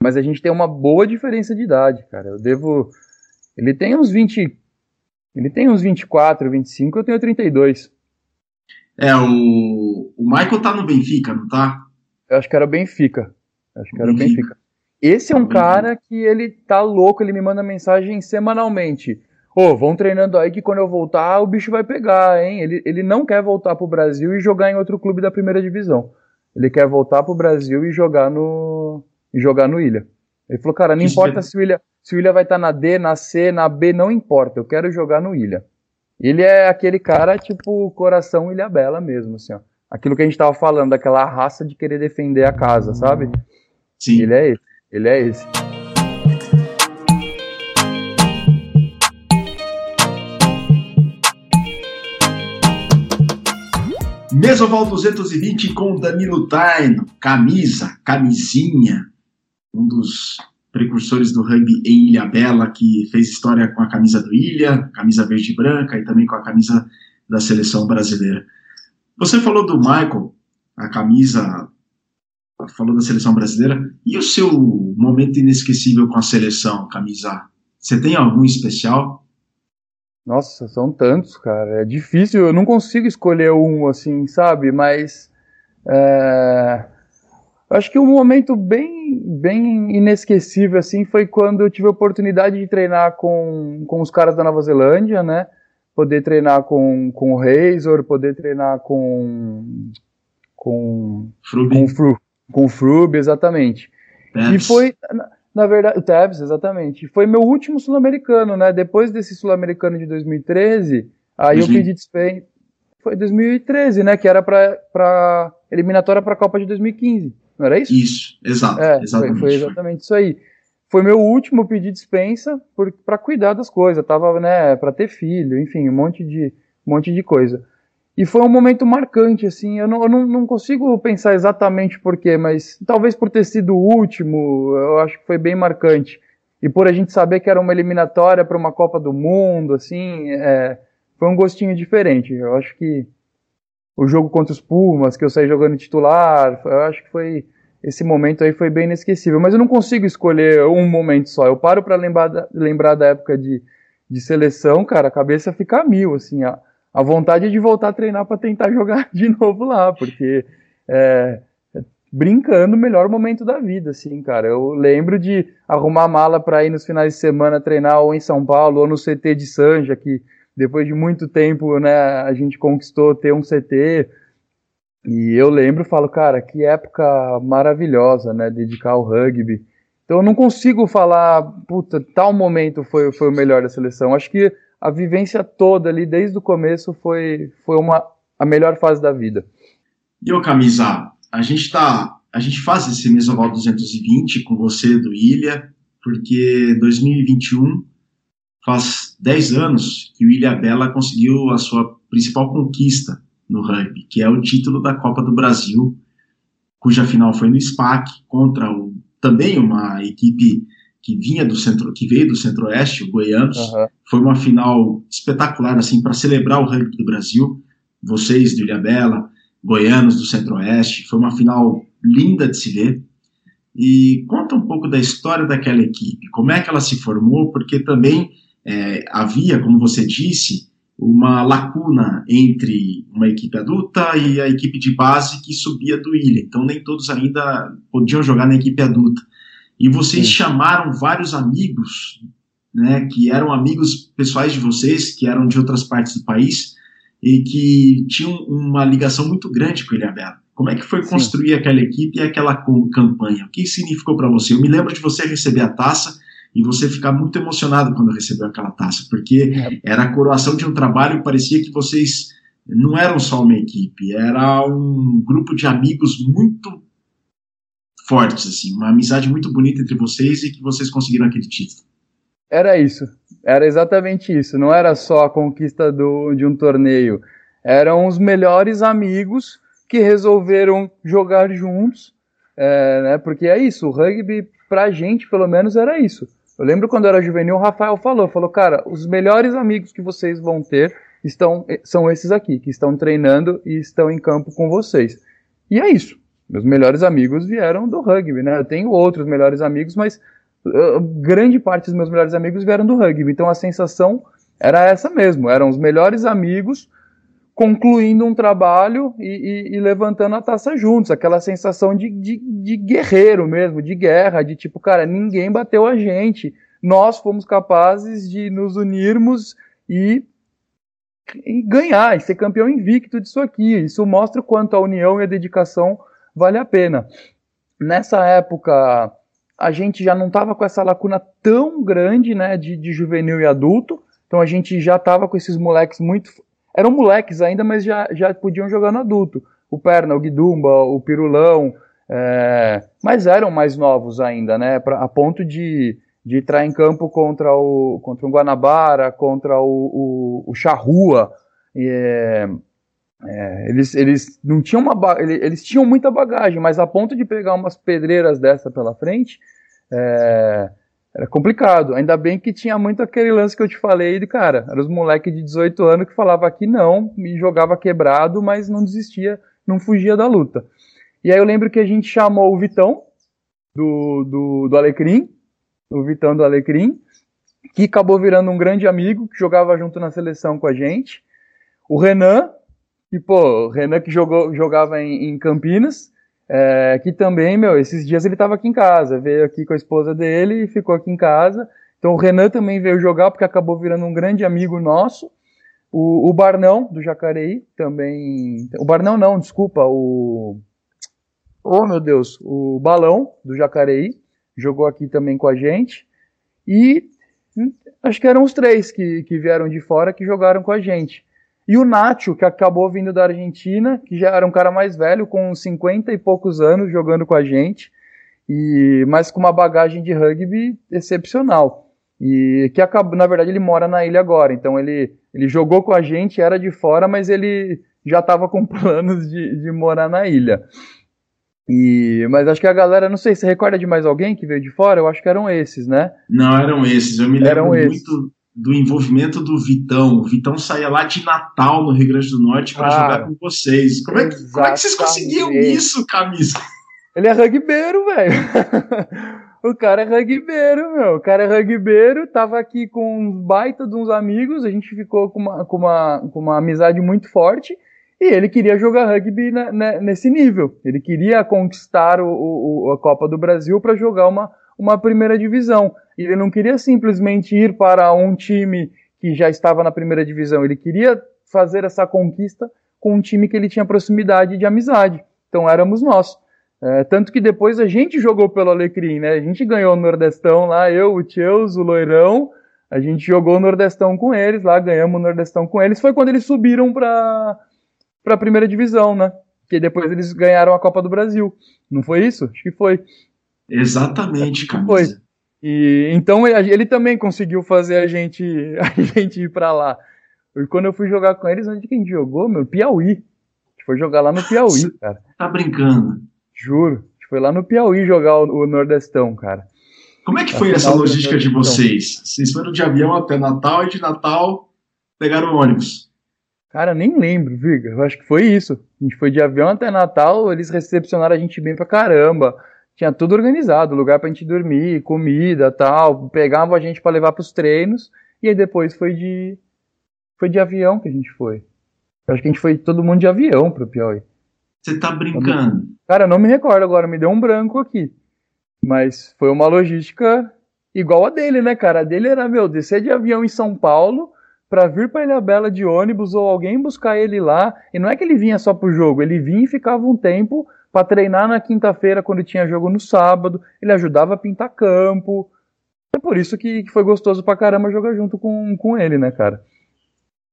Mas a gente tem uma boa diferença de idade, cara. Eu devo. Ele tem uns 20. Ele tem uns 24, 25, eu tenho 32. É, o, o Michael tá no Benfica, não tá? Eu acho que era o Benfica. Eu acho que era o Benfica. Esse é um cara que ele tá louco, ele me manda mensagem semanalmente. Ô, oh, vão treinando aí que quando eu voltar o bicho vai pegar, hein? Ele, ele não quer voltar pro Brasil e jogar em outro clube da primeira divisão. Ele quer voltar pro Brasil e jogar no, e jogar no Ilha. Ele falou, cara, não importa se o Ilha, se o Ilha vai estar tá na D, na C, na B, não importa, eu quero jogar no Ilha. Ele é aquele cara, tipo, coração Ilha Bela mesmo, assim, ó. Aquilo que a gente tava falando, daquela raça de querer defender a casa, sabe? Sim. Ele é esse. Ele é esse. Mesoval 220 com Danilo Taino, camisa, camisinha, um dos precursores do rugby em Ilha Bela, que fez história com a camisa do Ilha, camisa verde e branca, e também com a camisa da seleção brasileira. Você falou do Michael, a camisa, falou da seleção brasileira, e o seu momento inesquecível com a seleção, camisa? Você tem algum especial? Nossa, são tantos, cara. É difícil, eu não consigo escolher um, assim, sabe? Mas. É Acho que um momento bem, bem inesquecível assim foi quando eu tive a oportunidade de treinar com, com os caras da Nova Zelândia, né? Poder treinar com, com o Razor, poder treinar com com Frubi. com, Fru, com o Frub, exatamente. E foi na, verdade o Tabs, exatamente. Foi meu último sul-americano, né? Depois desse sul-americano de 2013, aí uhum. eu pedi dispensa. Foi 2013, né? Que era para eliminatória para a Copa de 2015. Não era isso? Isso, exato. É, exatamente. Foi, foi exatamente isso aí. Foi meu último pedido de dispensa para cuidar das coisas. Tava, né, para ter filho, enfim, um monte de, um monte de coisa. E foi um momento marcante, assim. Eu não, eu não, não consigo pensar exatamente por quê, mas talvez por ter sido o último, eu acho que foi bem marcante. E por a gente saber que era uma eliminatória para uma Copa do Mundo, assim, é, foi um gostinho diferente. Eu acho que o jogo contra os Pumas, que eu saí jogando titular, eu acho que foi esse momento aí foi bem inesquecível. Mas eu não consigo escolher um momento só. Eu paro para lembrar da, lembrar da época de, de seleção, cara, a cabeça fica a mil, assim, a, a vontade é de voltar a treinar para tentar jogar de novo lá, porque é, brincando o melhor momento da vida, assim, cara. Eu lembro de arrumar mala para ir nos finais de semana treinar ou em São Paulo ou no CT de Sanja, que depois de muito tempo, né, a gente conquistou ter um CT. E eu lembro, falo, cara, que época maravilhosa, né, dedicar ao rugby. Então eu não consigo falar, puta, tal momento foi, foi o melhor da seleção. Acho que a vivência toda ali, desde o começo, foi, foi uma, a melhor fase da vida. E o Camisa, a gente tá, a gente faz esse Mesoval 220 com você do Ilha, porque 2021 faz 10 anos que o Ilha Bela conseguiu a sua principal conquista no rugby, que é o título da Copa do Brasil, cuja final foi no SPAC contra o, também uma equipe que vinha do centro, que veio do Centro-Oeste, o Goianos. Uhum. Foi uma final espetacular assim para celebrar o rugby do Brasil. Vocês de Ilhabela, Goianos do Centro-Oeste, foi uma final linda de se ver. E conta um pouco da história daquela equipe, como é que ela se formou, porque também é, havia, como você disse, uma lacuna entre uma equipe adulta e a equipe de base que subia do ilha. Então nem todos ainda podiam jogar na equipe adulta. E vocês Sim. chamaram vários amigos, né, que eram amigos pessoais de vocês, que eram de outras partes do país e que tinham uma ligação muito grande com o Ilhabela. Como é que foi construir Sim. aquela equipe e aquela campanha? O que significou para você? Eu me lembro de você receber a taça e você ficar muito emocionado quando recebeu aquela taça, porque é. era a coroação de um trabalho e parecia que vocês não eram só uma equipe, era um grupo de amigos muito fortes, assim, uma amizade muito bonita entre vocês e que vocês conseguiram aquele título. Era isso, era exatamente isso. Não era só a conquista do, de um torneio, eram os melhores amigos que resolveram jogar juntos, é, né? Porque é isso, o rugby pra gente, pelo menos, era isso. Eu lembro quando eu era juvenil, o Rafael falou, falou, cara, os melhores amigos que vocês vão ter estão são esses aqui, que estão treinando e estão em campo com vocês. E é isso. Meus melhores amigos vieram do rugby, né? Eu tenho outros melhores amigos, mas uh, grande parte dos meus melhores amigos vieram do rugby. Então a sensação era essa mesmo. Eram os melhores amigos concluindo um trabalho e, e, e, levantando a taça juntos, aquela sensação de, de, de, guerreiro mesmo, de guerra, de tipo, cara, ninguém bateu a gente, nós fomos capazes de nos unirmos e, e ganhar, e ser campeão invicto disso aqui. Isso mostra o quanto a união e a dedicação vale a pena. Nessa época, a gente já não estava com essa lacuna tão grande, né, de, de juvenil e adulto, então a gente já estava com esses moleques muito eram moleques ainda, mas já, já podiam jogar no adulto. O Perna, o Guidumba, o Pirulão, é, mas eram mais novos ainda, né? Pra, a ponto de, de entrar em campo contra o, contra o Guanabara, contra o, o, o Charrua. É, é, eles, eles não tinham uma eles, tinham muita bagagem, mas a ponto de pegar umas pedreiras dessa pela frente, é, era complicado. Ainda bem que tinha muito aquele lance que eu te falei de cara. Eram os moleques de 18 anos que falava que não, me jogava quebrado, mas não desistia, não fugia da luta. E aí eu lembro que a gente chamou o Vitão, do, do, do Alecrim, o Vitão do Alecrim, que acabou virando um grande amigo, que jogava junto na seleção com a gente. O Renan, que, pô, o Renan que jogou, jogava em, em Campinas, é, que também, meu, esses dias ele estava aqui em casa, veio aqui com a esposa dele e ficou aqui em casa. Então o Renan também veio jogar porque acabou virando um grande amigo nosso. O, o Barnão, do Jacareí, também. O Barnão não, desculpa, o. Oh, meu Deus, o Balão, do Jacareí, jogou aqui também com a gente. E hum, acho que eram os três que, que vieram de fora que jogaram com a gente. E o Nacho, que acabou vindo da Argentina, que já era um cara mais velho, com 50 e poucos anos jogando com a gente, e mas com uma bagagem de rugby excepcional. E que acabou, na verdade, ele mora na ilha agora, então ele, ele jogou com a gente, era de fora, mas ele já estava com planos de, de morar na ilha. E, mas acho que a galera, não sei, você recorda de mais alguém que veio de fora? Eu acho que eram esses, né? Não, eram esses. Eu me lembro eram muito esses do envolvimento do Vitão. O Vitão saía lá de Natal, no Rio Grande do Norte, para ah, jogar com vocês. Como é, que, como é, que, vocês conseguiam isso, camisa? Ele é rugbeiro, velho. o cara é rugbeiro, meu. O cara é rugbeiro, tava aqui com um baita de uns amigos, a gente ficou com uma, com uma, com uma amizade muito forte. E ele queria jogar rugby na, na, nesse nível. Ele queria conquistar o, o, a Copa do Brasil para jogar uma, uma primeira divisão. Ele não queria simplesmente ir para um time que já estava na primeira divisão, ele queria fazer essa conquista com um time que ele tinha proximidade de amizade. Então éramos nós. É, tanto que depois a gente jogou pelo Alecrim, né? A gente ganhou o Nordestão lá, eu, o Tcheus, o Loirão. A gente jogou o Nordestão com eles lá, ganhamos o Nordestão com eles. Foi quando eles subiram para a primeira divisão, né? Que depois eles ganharam a Copa do Brasil. Não foi isso? Acho que foi. Exatamente, cara. Foi. E então ele, também conseguiu fazer a gente a gente ir para lá. E quando eu fui jogar com eles, onde que a gente jogou, meu? Piauí. A gente foi jogar lá no Piauí, cara. Tá brincando? Juro. A gente foi lá no Piauí jogar o, o Nordestão, cara. Como é que foi essa logística de vocês? Vocês foram de avião até Natal e de Natal pegaram o ônibus? Cara, nem lembro, Viga. Eu acho que foi isso. A gente foi de avião até Natal, eles recepcionaram a gente bem pra caramba. Tinha tudo organizado, lugar pra gente dormir, comida, tal. Pegavam a gente para levar pros treinos. E aí depois foi de foi de avião que a gente foi. Eu acho que a gente foi todo mundo de avião pro Piauí. Você tá brincando? Cara, não me recordo agora, me deu um branco aqui. Mas foi uma logística igual a dele, né, cara? A dele era, meu, descer de avião em São Paulo, para vir para Ilha Bela de ônibus ou alguém buscar ele lá. E não é que ele vinha só pro jogo, ele vinha e ficava um tempo para treinar na quinta-feira quando tinha jogo no sábado. Ele ajudava a pintar campo. É por isso que, que foi gostoso pra caramba jogar junto com, com ele, né, cara?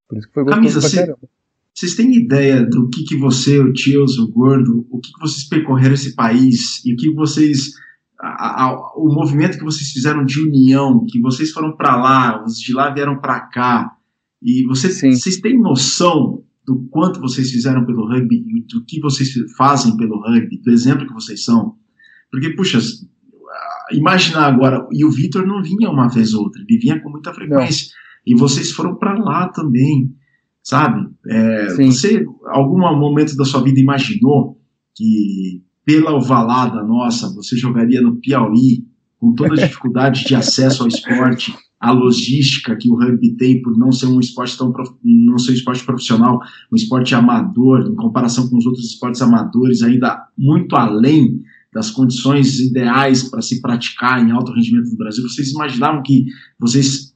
Por isso que foi gostoso Camisa, pra caramba. Vocês têm ideia do que, que você, o Tios, o Gordo, o que, que vocês percorreram esse país e o que vocês. A, a, o movimento que vocês fizeram de união, que vocês foram para lá, os de lá vieram para cá, e vocês, vocês têm noção do quanto vocês fizeram pelo rugby, do que vocês fazem pelo rugby, do exemplo que vocês são? Porque, puxa, imaginar agora, e o Vitor não vinha uma vez ou outra, ele vinha com muita frequência, não. e vocês foram para lá também, sabe? É, você, algum momento da sua vida, imaginou que pela ovalada nossa, você jogaria no Piauí, com toda a dificuldade de acesso ao esporte, a logística que o rugby tem por não ser um esporte tão não ser um esporte profissional, um esporte amador, em comparação com os outros esportes amadores, ainda muito além das condições ideais para se praticar em alto rendimento no Brasil. Vocês imaginavam que vocês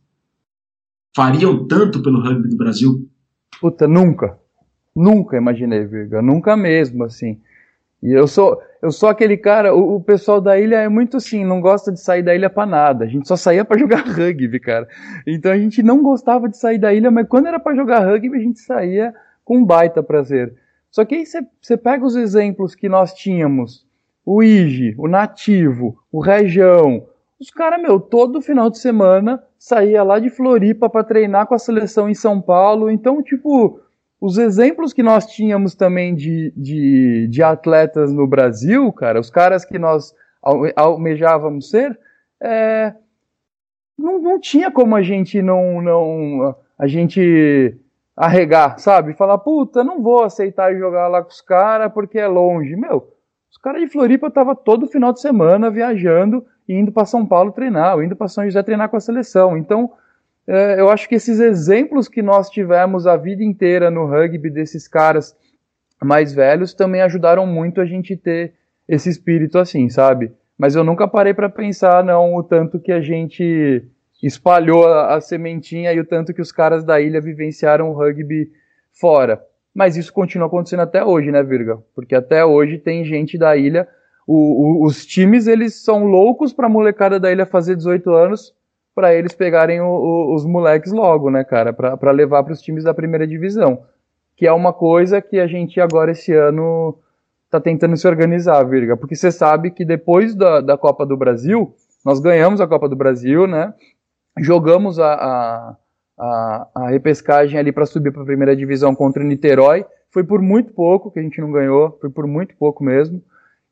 fariam tanto pelo rugby do Brasil? Puta, nunca. Nunca imaginei, Virga. Nunca mesmo, assim. E eu sou, eu sou aquele cara, o, o, pessoal da ilha é muito assim, não gosta de sair da ilha para nada. A gente só saía para jogar rugby, cara. Então a gente não gostava de sair da ilha, mas quando era para jogar rugby, a gente saía com baita prazer. Só que aí você pega os exemplos que nós tínhamos, o Ige, o Nativo, o Região, os caras, meu, todo final de semana saía lá de Floripa para treinar com a seleção em São Paulo. Então, tipo, os exemplos que nós tínhamos também de, de, de, atletas no Brasil, cara, os caras que nós almejávamos ser, é, não, não tinha como a gente não, não a gente arregar, sabe? Falar, puta, não vou aceitar jogar lá com os caras porque é longe. Meu, os caras de Floripa tava todo final de semana viajando e indo para São Paulo treinar, ou indo para São José treinar com a seleção. Então, eu acho que esses exemplos que nós tivemos a vida inteira no rugby desses caras mais velhos também ajudaram muito a gente ter esse espírito assim, sabe? Mas eu nunca parei para pensar não o tanto que a gente espalhou a, a, sementinha e o tanto que os caras da ilha vivenciaram o rugby fora. Mas isso continua acontecendo até hoje, né, Virga? Porque até hoje tem gente da ilha. O, o, os times eles são loucos para molecada da ilha fazer 18 anos para eles pegarem o, o, os moleques logo, né, cara, para levar para os times da primeira divisão, que é uma coisa que a gente agora esse ano tá tentando se organizar, Virga, porque você sabe que depois da, da Copa do Brasil, nós ganhamos a Copa do Brasil, né, jogamos a, a, a, a repescagem ali para subir para a primeira divisão contra o Niterói, foi por muito pouco que a gente não ganhou, foi por muito pouco mesmo,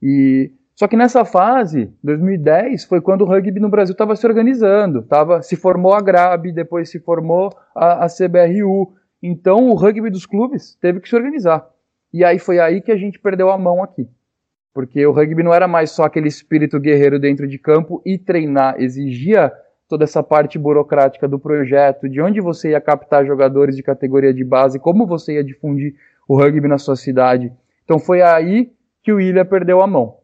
e só que nessa fase, 2010, foi quando o rugby no Brasil estava se organizando, tava, se formou a GRAB, depois se formou a, a CBRU. Então o rugby dos clubes teve que se organizar. E aí foi aí que a gente perdeu a mão aqui. Porque o rugby não era mais só aquele espírito guerreiro dentro de campo e treinar, exigia toda essa parte burocrática do projeto, de onde você ia captar jogadores de categoria de base, como você ia difundir o rugby na sua cidade. Então foi aí que o Ilha perdeu a mão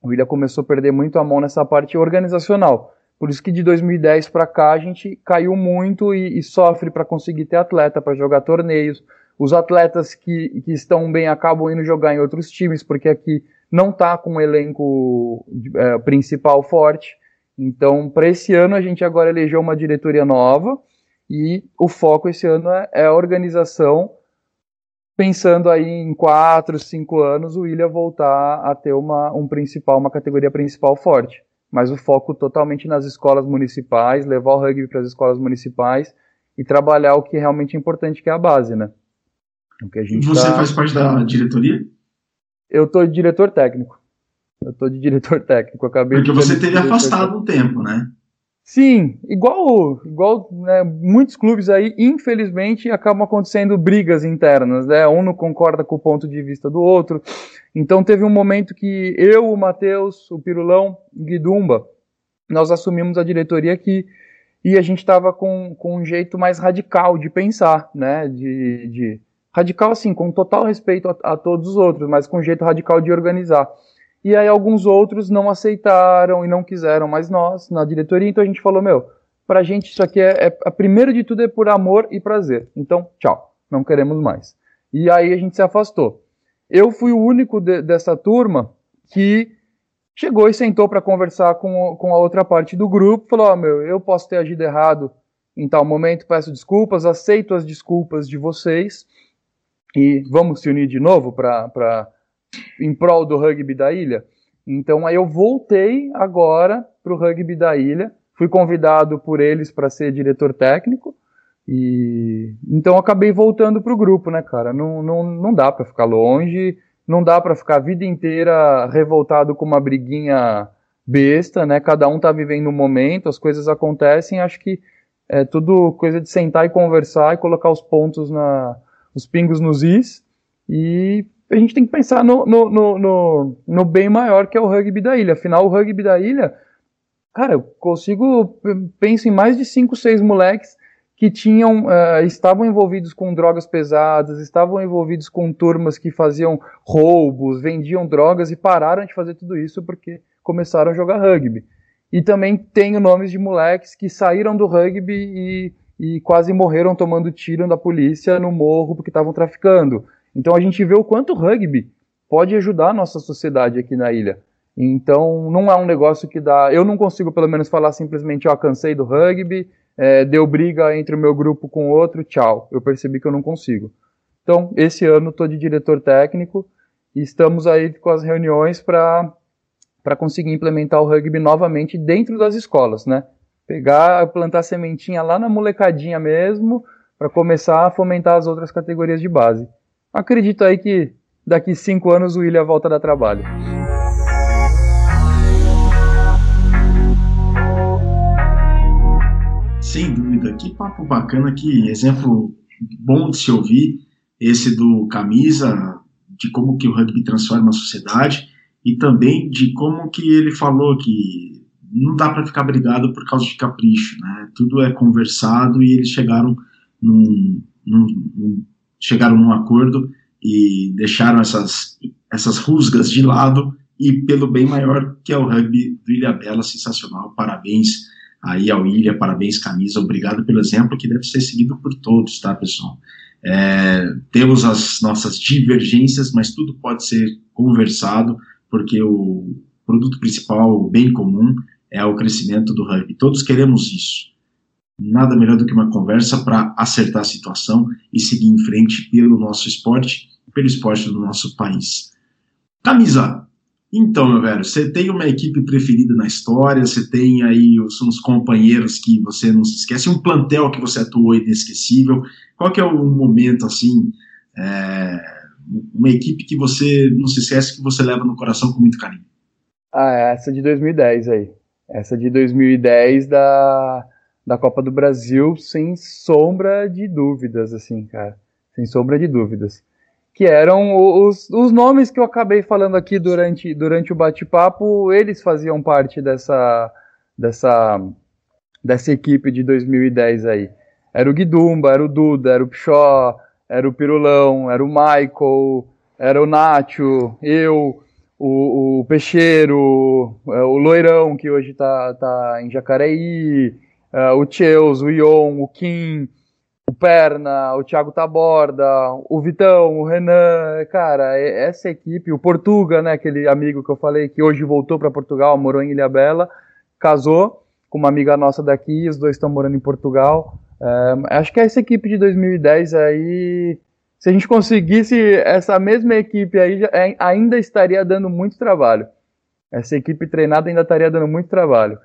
o William começou a perder muito a mão nessa parte organizacional. Por isso que de 2010 para cá a gente caiu muito e, e sofre para conseguir ter atleta, para jogar torneios. Os atletas que, que estão bem acabam indo jogar em outros times, porque aqui não está com um elenco é, principal forte. Então, para esse ano, a gente agora elegeu uma diretoria nova e o foco esse ano é, é a organização pensando aí em quatro, cinco anos o William voltar a ter uma, um principal, uma categoria principal forte. Mas o foco totalmente nas escolas municipais, levar o rugby para as escolas municipais e trabalhar o que é realmente é importante, que é a base, né? O que a gente Você tá... faz parte da diretoria? Eu tô de diretor técnico. Eu tô de diretor técnico. Acabei Porque você teve afastado um tempo, né? Sim, igual, igual né, muitos clubes aí, infelizmente, acabam acontecendo brigas internas, né? Um não concorda com o ponto de vista do outro. Então teve um momento que eu, o Matheus, o Pirulão, Guidumba, nós assumimos a diretoria aqui e a gente estava com, com um jeito mais radical de pensar, né? De, de radical assim, com total respeito a, a todos os outros, mas com um jeito radical de organizar. E aí alguns outros não aceitaram e não quiseram mais nós na diretoria, então a gente falou, meu, pra gente isso aqui é, é primeiro de tudo é por amor e prazer. Então, tchau, não queremos mais. E aí a gente se afastou. Eu fui o único de, dessa turma que chegou e sentou para conversar com, com a outra parte do grupo, falou, oh, meu, eu posso ter agido errado em tal momento, peço desculpas, aceito as desculpas de vocês e vamos se unir de novo para em prol do rugby da ilha. Então aí eu voltei agora para o rugby da ilha, fui convidado por eles para ser diretor técnico e então acabei voltando para o grupo, né, cara? Não, não, não dá para ficar longe, não dá para ficar a vida inteira revoltado com uma briguinha besta, né? Cada um tá vivendo um momento, as coisas acontecem, acho que é tudo coisa de sentar e conversar e colocar os pontos na os pingos nos is e a gente tem que pensar no, no, no, no, no bem maior que é o rugby da ilha. Afinal, o rugby da ilha, cara, eu consigo, penso em mais de 5, 6 moleques que tinham, uh, estavam envolvidos com drogas pesadas, estavam envolvidos com turmas que faziam roubos, vendiam drogas e pararam de fazer tudo isso porque começaram a jogar rugby. E também tenho nomes de moleques que saíram do rugby e, e quase morreram tomando tiro da polícia no morro porque estavam traficando. Então a gente vê o quanto o rugby pode ajudar a nossa sociedade aqui na ilha. Então não é um negócio que dá. Eu não consigo, pelo menos, falar simplesmente, ó, cansei do rugby, é, deu briga entre o meu grupo com o outro, tchau. Eu percebi que eu não consigo. Então, esse ano estou de diretor técnico e estamos aí com as reuniões para conseguir implementar o rugby novamente dentro das escolas, né? Pegar, plantar sementinha lá na molecadinha mesmo, para começar a fomentar as outras categorias de base acredito aí que daqui cinco anos o William volta a dar trabalho. Sem dúvida, que papo bacana, que exemplo bom de se ouvir, esse do camisa, de como que o rugby transforma a sociedade e também de como que ele falou que não dá para ficar brigado por causa de capricho, né? Tudo é conversado e eles chegaram num, num, num chegaram num acordo e deixaram essas, essas rusgas de lado e pelo bem maior que é o rugby do Ilha Bela, sensacional, parabéns aí ao Ilha, parabéns Camisa, obrigado pelo exemplo que deve ser seguido por todos, tá pessoal? É, temos as nossas divergências, mas tudo pode ser conversado, porque o produto principal, o bem comum, é o crescimento do rugby. Todos queremos isso nada melhor do que uma conversa para acertar a situação e seguir em frente pelo nosso esporte, pelo esporte do nosso país. Camisa, então, meu velho, você tem uma equipe preferida na história, você tem aí os, uns companheiros que você não se esquece, um plantel que você atuou inesquecível. Qual que é o momento, assim, é, uma equipe que você não se esquece, que você leva no coração com muito carinho? Ah, essa de 2010 aí. Essa de 2010 da da Copa do Brasil sem sombra de dúvidas, assim, cara. Sem sombra de dúvidas. Que eram os, os nomes que eu acabei falando aqui durante, durante o bate-papo, eles faziam parte dessa, dessa, dessa equipe de 2010 aí. Era o Guidumba, era o Duda, era o Pichó, era o Pirulão, era o Michael, era o Nacho, eu, o, o Peixeiro, é, o Loirão, que hoje tá, tá em Jacareí, uh, o Cheus, o Ion, o Kim, o Perna, o Thiago Taborda, o Vitão, o Renan, cara, essa equipe, o Portuga, né, aquele amigo que eu falei que hoje voltou para Portugal, morou em Ilha Bela, casou com uma amiga nossa daqui, os dois estão morando em Portugal. É, acho que essa equipe de 2010 aí, se a gente conseguisse essa mesma equipe aí, é, ainda estaria dando muito trabalho. Essa equipe treinada ainda estaria dando muito trabalho.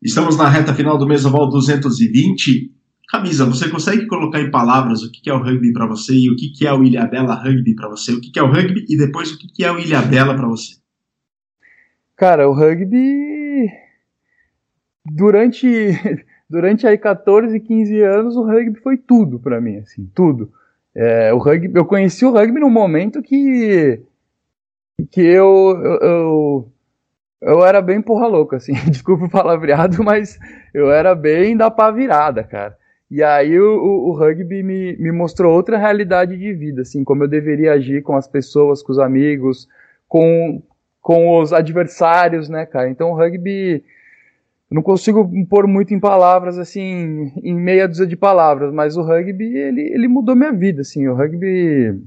Estamos na reta final do Mesoval 220. Camisa, você consegue colocar em palavras o que é o rugby para você e o que é o Ilhabela Rugby para você? O que é o rugby e depois o que é o Ilhabela para você? Cara, o rugby durante durante aí 14, 15 anos o rugby foi tudo para mim, assim, tudo. É, o rugby, eu conheci o rugby num momento que que eu, eu, eu eu era bem porra louca, assim, desculpa o palavreado, mas eu era bem da pá virada, cara. E aí o, o, o, rugby me, me mostrou outra realidade de vida, assim, como eu deveria agir com as pessoas, com os amigos, com, com os adversários, né, cara. Então o rugby, não consigo pôr muito em palavras, assim, em meia dúzia de palavras, mas o rugby, ele, ele mudou minha vida, assim, o rugby...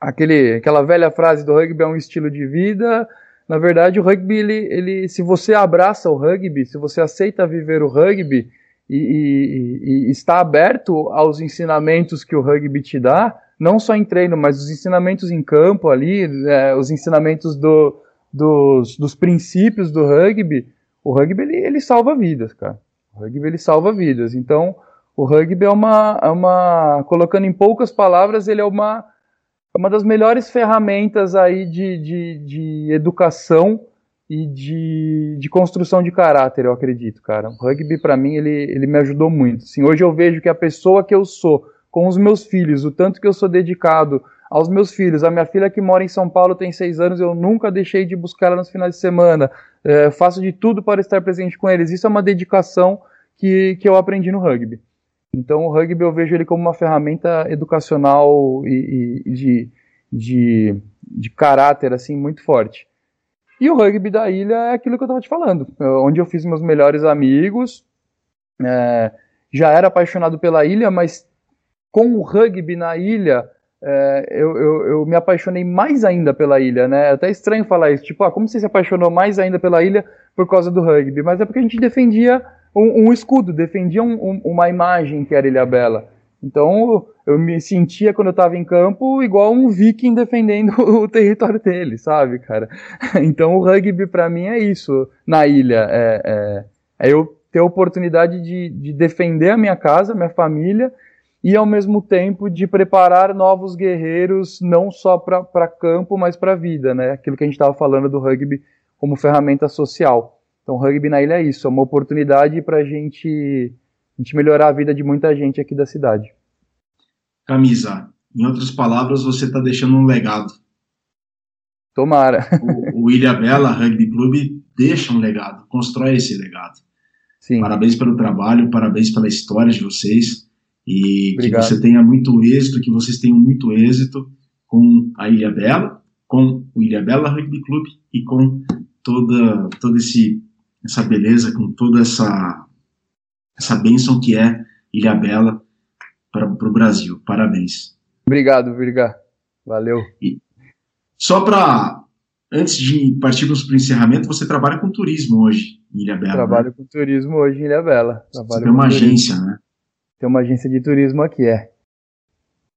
Aquele, aquela velha frase do rugby é um estilo de vida, na verdade, o rugby, ele, ele, se você abraça o rugby, se você aceita viver o rugby e, e, e, está aberto aos ensinamentos que o rugby te dá, não só em treino, mas os ensinamentos em campo ali, é, os ensinamentos do, dos, dos princípios do rugby, o rugby ele, ele salva vidas, cara. O rugby ele salva vidas. Então, o rugby é uma, é uma, colocando em poucas palavras, ele é uma é uma das melhores ferramentas aí de, de, de educação e de, de, construção de caráter, eu acredito, cara. O rugby, para mim, ele, ele me ajudou muito. Assim, hoje eu vejo que a pessoa que eu sou, com os meus filhos, o tanto que eu sou dedicado aos meus filhos, a minha filha que mora em São Paulo tem seis anos, eu nunca deixei de buscar ela nos finais de semana, é, faço de tudo para estar presente com eles. Isso é uma dedicação que, que eu aprendi no rugby. Então o rugby eu vejo ele como uma ferramenta educacional e, e de, de, de caráter assim muito forte. E o rugby da ilha é aquilo que eu estava te falando, onde eu fiz meus melhores amigos. É, já era apaixonado pela ilha, mas com o rugby na ilha, é, eu, eu, eu, me apaixonei mais ainda pela ilha, né? É até estranho falar isso, tipo, ah, como você se apaixonou mais ainda pela ilha por causa do rugby? Mas é porque a gente defendia um, um escudo, defendia um, um, uma imagem que era Ilha Bela. Então eu me sentia quando eu estava em campo igual um viking defendendo o território dele, sabe, cara? Então o rugby para mim é isso na ilha, é, é, é, eu ter a oportunidade de, de defender a minha casa, minha família e ao mesmo tempo de preparar novos guerreiros não só para campo, mas para a vida, né? Aquilo que a gente estava falando do rugby como ferramenta social. Então, rugby na ilha é isso, é uma oportunidade para gente, a gente melhorar a vida de muita gente aqui da cidade. Camisa, em outras palavras, você está deixando um legado. Tomara. O, o Ilha Bela Rugby Clube deixa um legado, constrói esse legado. Sim. Parabéns pelo trabalho, parabéns pela história de vocês e Obrigado. que você tenha muito êxito, que vocês tenham muito êxito com a Ilha Bela, com o Ilha Bela Rugby Clube e com toda todo esse essa beleza, com toda essa, essa bênção que é Ilha Bela para o Brasil. Parabéns. Obrigado, Virga. Valeu. E só para, antes de partirmos para o encerramento, você trabalha com turismo hoje em Ilha Bela. Trabalho né? com turismo hoje em Ilha Bela. Trabalho você tem uma agência, né? Tem uma agência de turismo aqui, é.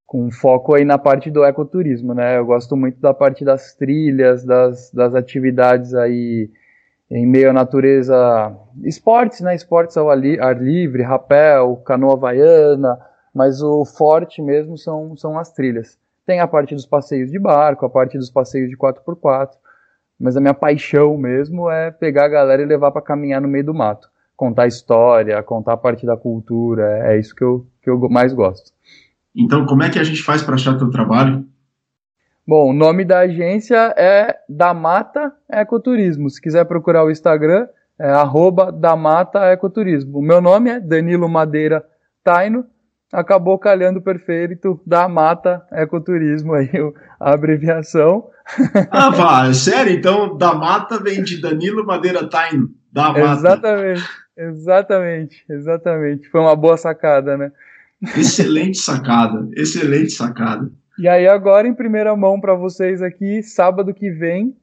Com foco aí na parte do ecoturismo, né? Eu gosto muito da parte das trilhas, das, das atividades aí em meio à natureza, esportes, né? Esportes ao ar livre, rapel, canoa havaiana, mas o forte mesmo são, são as trilhas. Tem a parte dos passeios de barco, a parte dos passeios de 4x4, mas a minha paixão mesmo é pegar a galera e levar para caminhar no meio do mato. Contar história, contar parte da cultura, é isso que eu, que eu mais gosto. Então, como é que a gente faz para achar teu trabalho? Bom, o nome da agência é Da Mata Ecoturismo. Se quiser procurar o Instagram, é arroba Da Mata Ecoturismo. O meu nome é Danilo Madeira Taino. Acabou calhando perfeito da Mata Ecoturismo aí, a abreviação. Ah, vá, é sério? Então, da Mata vem de Danilo Madeira Taino. Da Mata. Exatamente, exatamente, exatamente. Foi uma boa sacada, né? Excelente sacada, excelente sacada. E aí agora em primeira mão para vocês aqui, sábado que vem,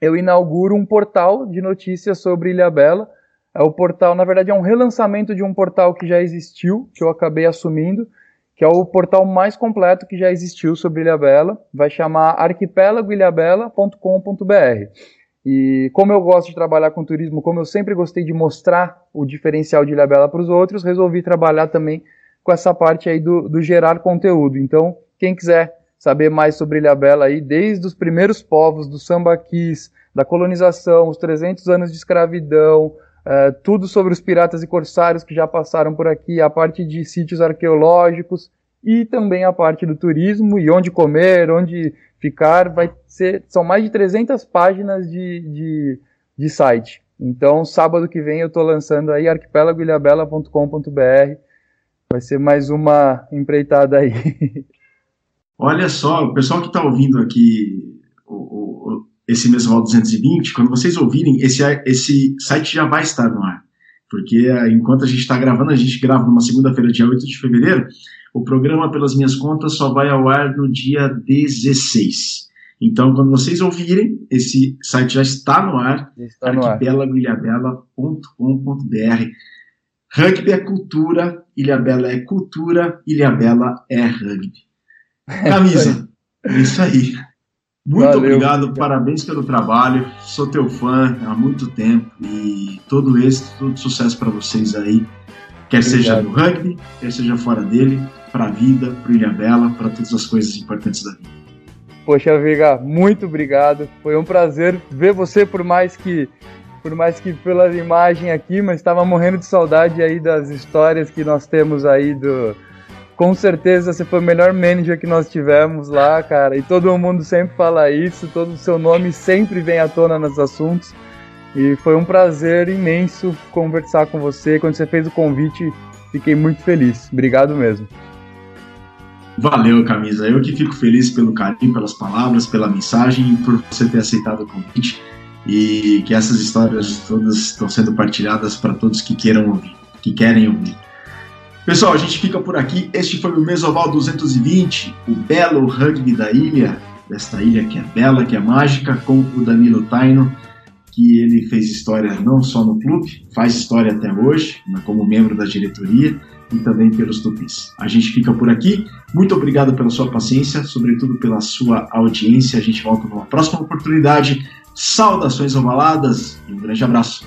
eu inauguro um portal de notícias sobre Ilha Bela. É o portal, na verdade, é um relançamento de um portal que já existiu, que eu acabei assumindo, que é o portal mais completo que já existiu sobre Ilha Bela. Vai chamar arquipélagoilhabela.com.br. E como eu gosto de trabalhar com turismo, como eu sempre gostei de mostrar o diferencial de Ilhabela para os outros, resolvi trabalhar também com essa parte aí do, do gerar conteúdo. Então, quem quiser saber mais sobre Ilhabela aí, desde os primeiros povos, do sambaquis, da colonização, os 300 anos de escravidão, é, tudo sobre os piratas e corsários que já passaram por aqui, a parte de sítios arqueológicos e também a parte do turismo e onde comer, onde ficar, vai ser, são mais de 300 páginas de, de, de site. Então, sábado que vem eu estou lançando aí arquipelagoilhabela.com.br. Vai ser mais uma empreitada aí. Olha só, o pessoal que está ouvindo aqui o, o, esse Mesoval 220, quando vocês ouvirem, esse, esse site já vai estar no ar. Porque eh, enquanto a gente está gravando, a gente grava numa segunda-feira, dia 8 de fevereiro, o programa, pelas minhas contas, só vai ao ar no dia 16. Então, quando vocês ouvirem, esse site já está no ar, arquipelagoilhabela.com.br. Rugby é cultura, Ilhabela é cultura, Ilhabela é rugby. Camisa, é isso aí. Muito Valeu, obrigado, cara. parabéns pelo trabalho. Sou teu fã há muito tempo e todo êxito, todo sucesso para vocês aí. Quer obrigado. seja no rugby, quer seja fora dele para a vida, para o Ilhabela, para todas as coisas importantes da vida. Poxa, Veiga, muito obrigado. Foi um prazer ver você, por mais que por mais que pela imagem aqui, mas estava morrendo de saudade aí das histórias que nós temos aí do. Com certeza você foi o melhor manager que nós tivemos lá, cara. E todo mundo sempre fala isso, todo o seu nome sempre vem à tona nos assuntos. E foi um prazer imenso conversar com você. Quando você fez o convite, fiquei muito feliz. Obrigado mesmo. Valeu, Camisa. Eu que fico feliz pelo carinho, pelas palavras, pela mensagem e por você ter aceitado o convite e que essas histórias todas estão sendo partilhadas para todos que queiram ouvir, que querem ouvir. Pessoal, a gente fica por aqui. Este foi o Mesoval 220, o belo rugby da ilha, desta ilha que é bela, que é mágica, com o Danilo Taino, que ele fez história não só no clube, faz história até hoje, como membro da diretoria e também pelos tupis. A gente fica por aqui. Muito obrigado pela sua paciência, sobretudo pela sua audiência. A gente volta numa próxima oportunidade. Saudações ovaladas e um grande abraço.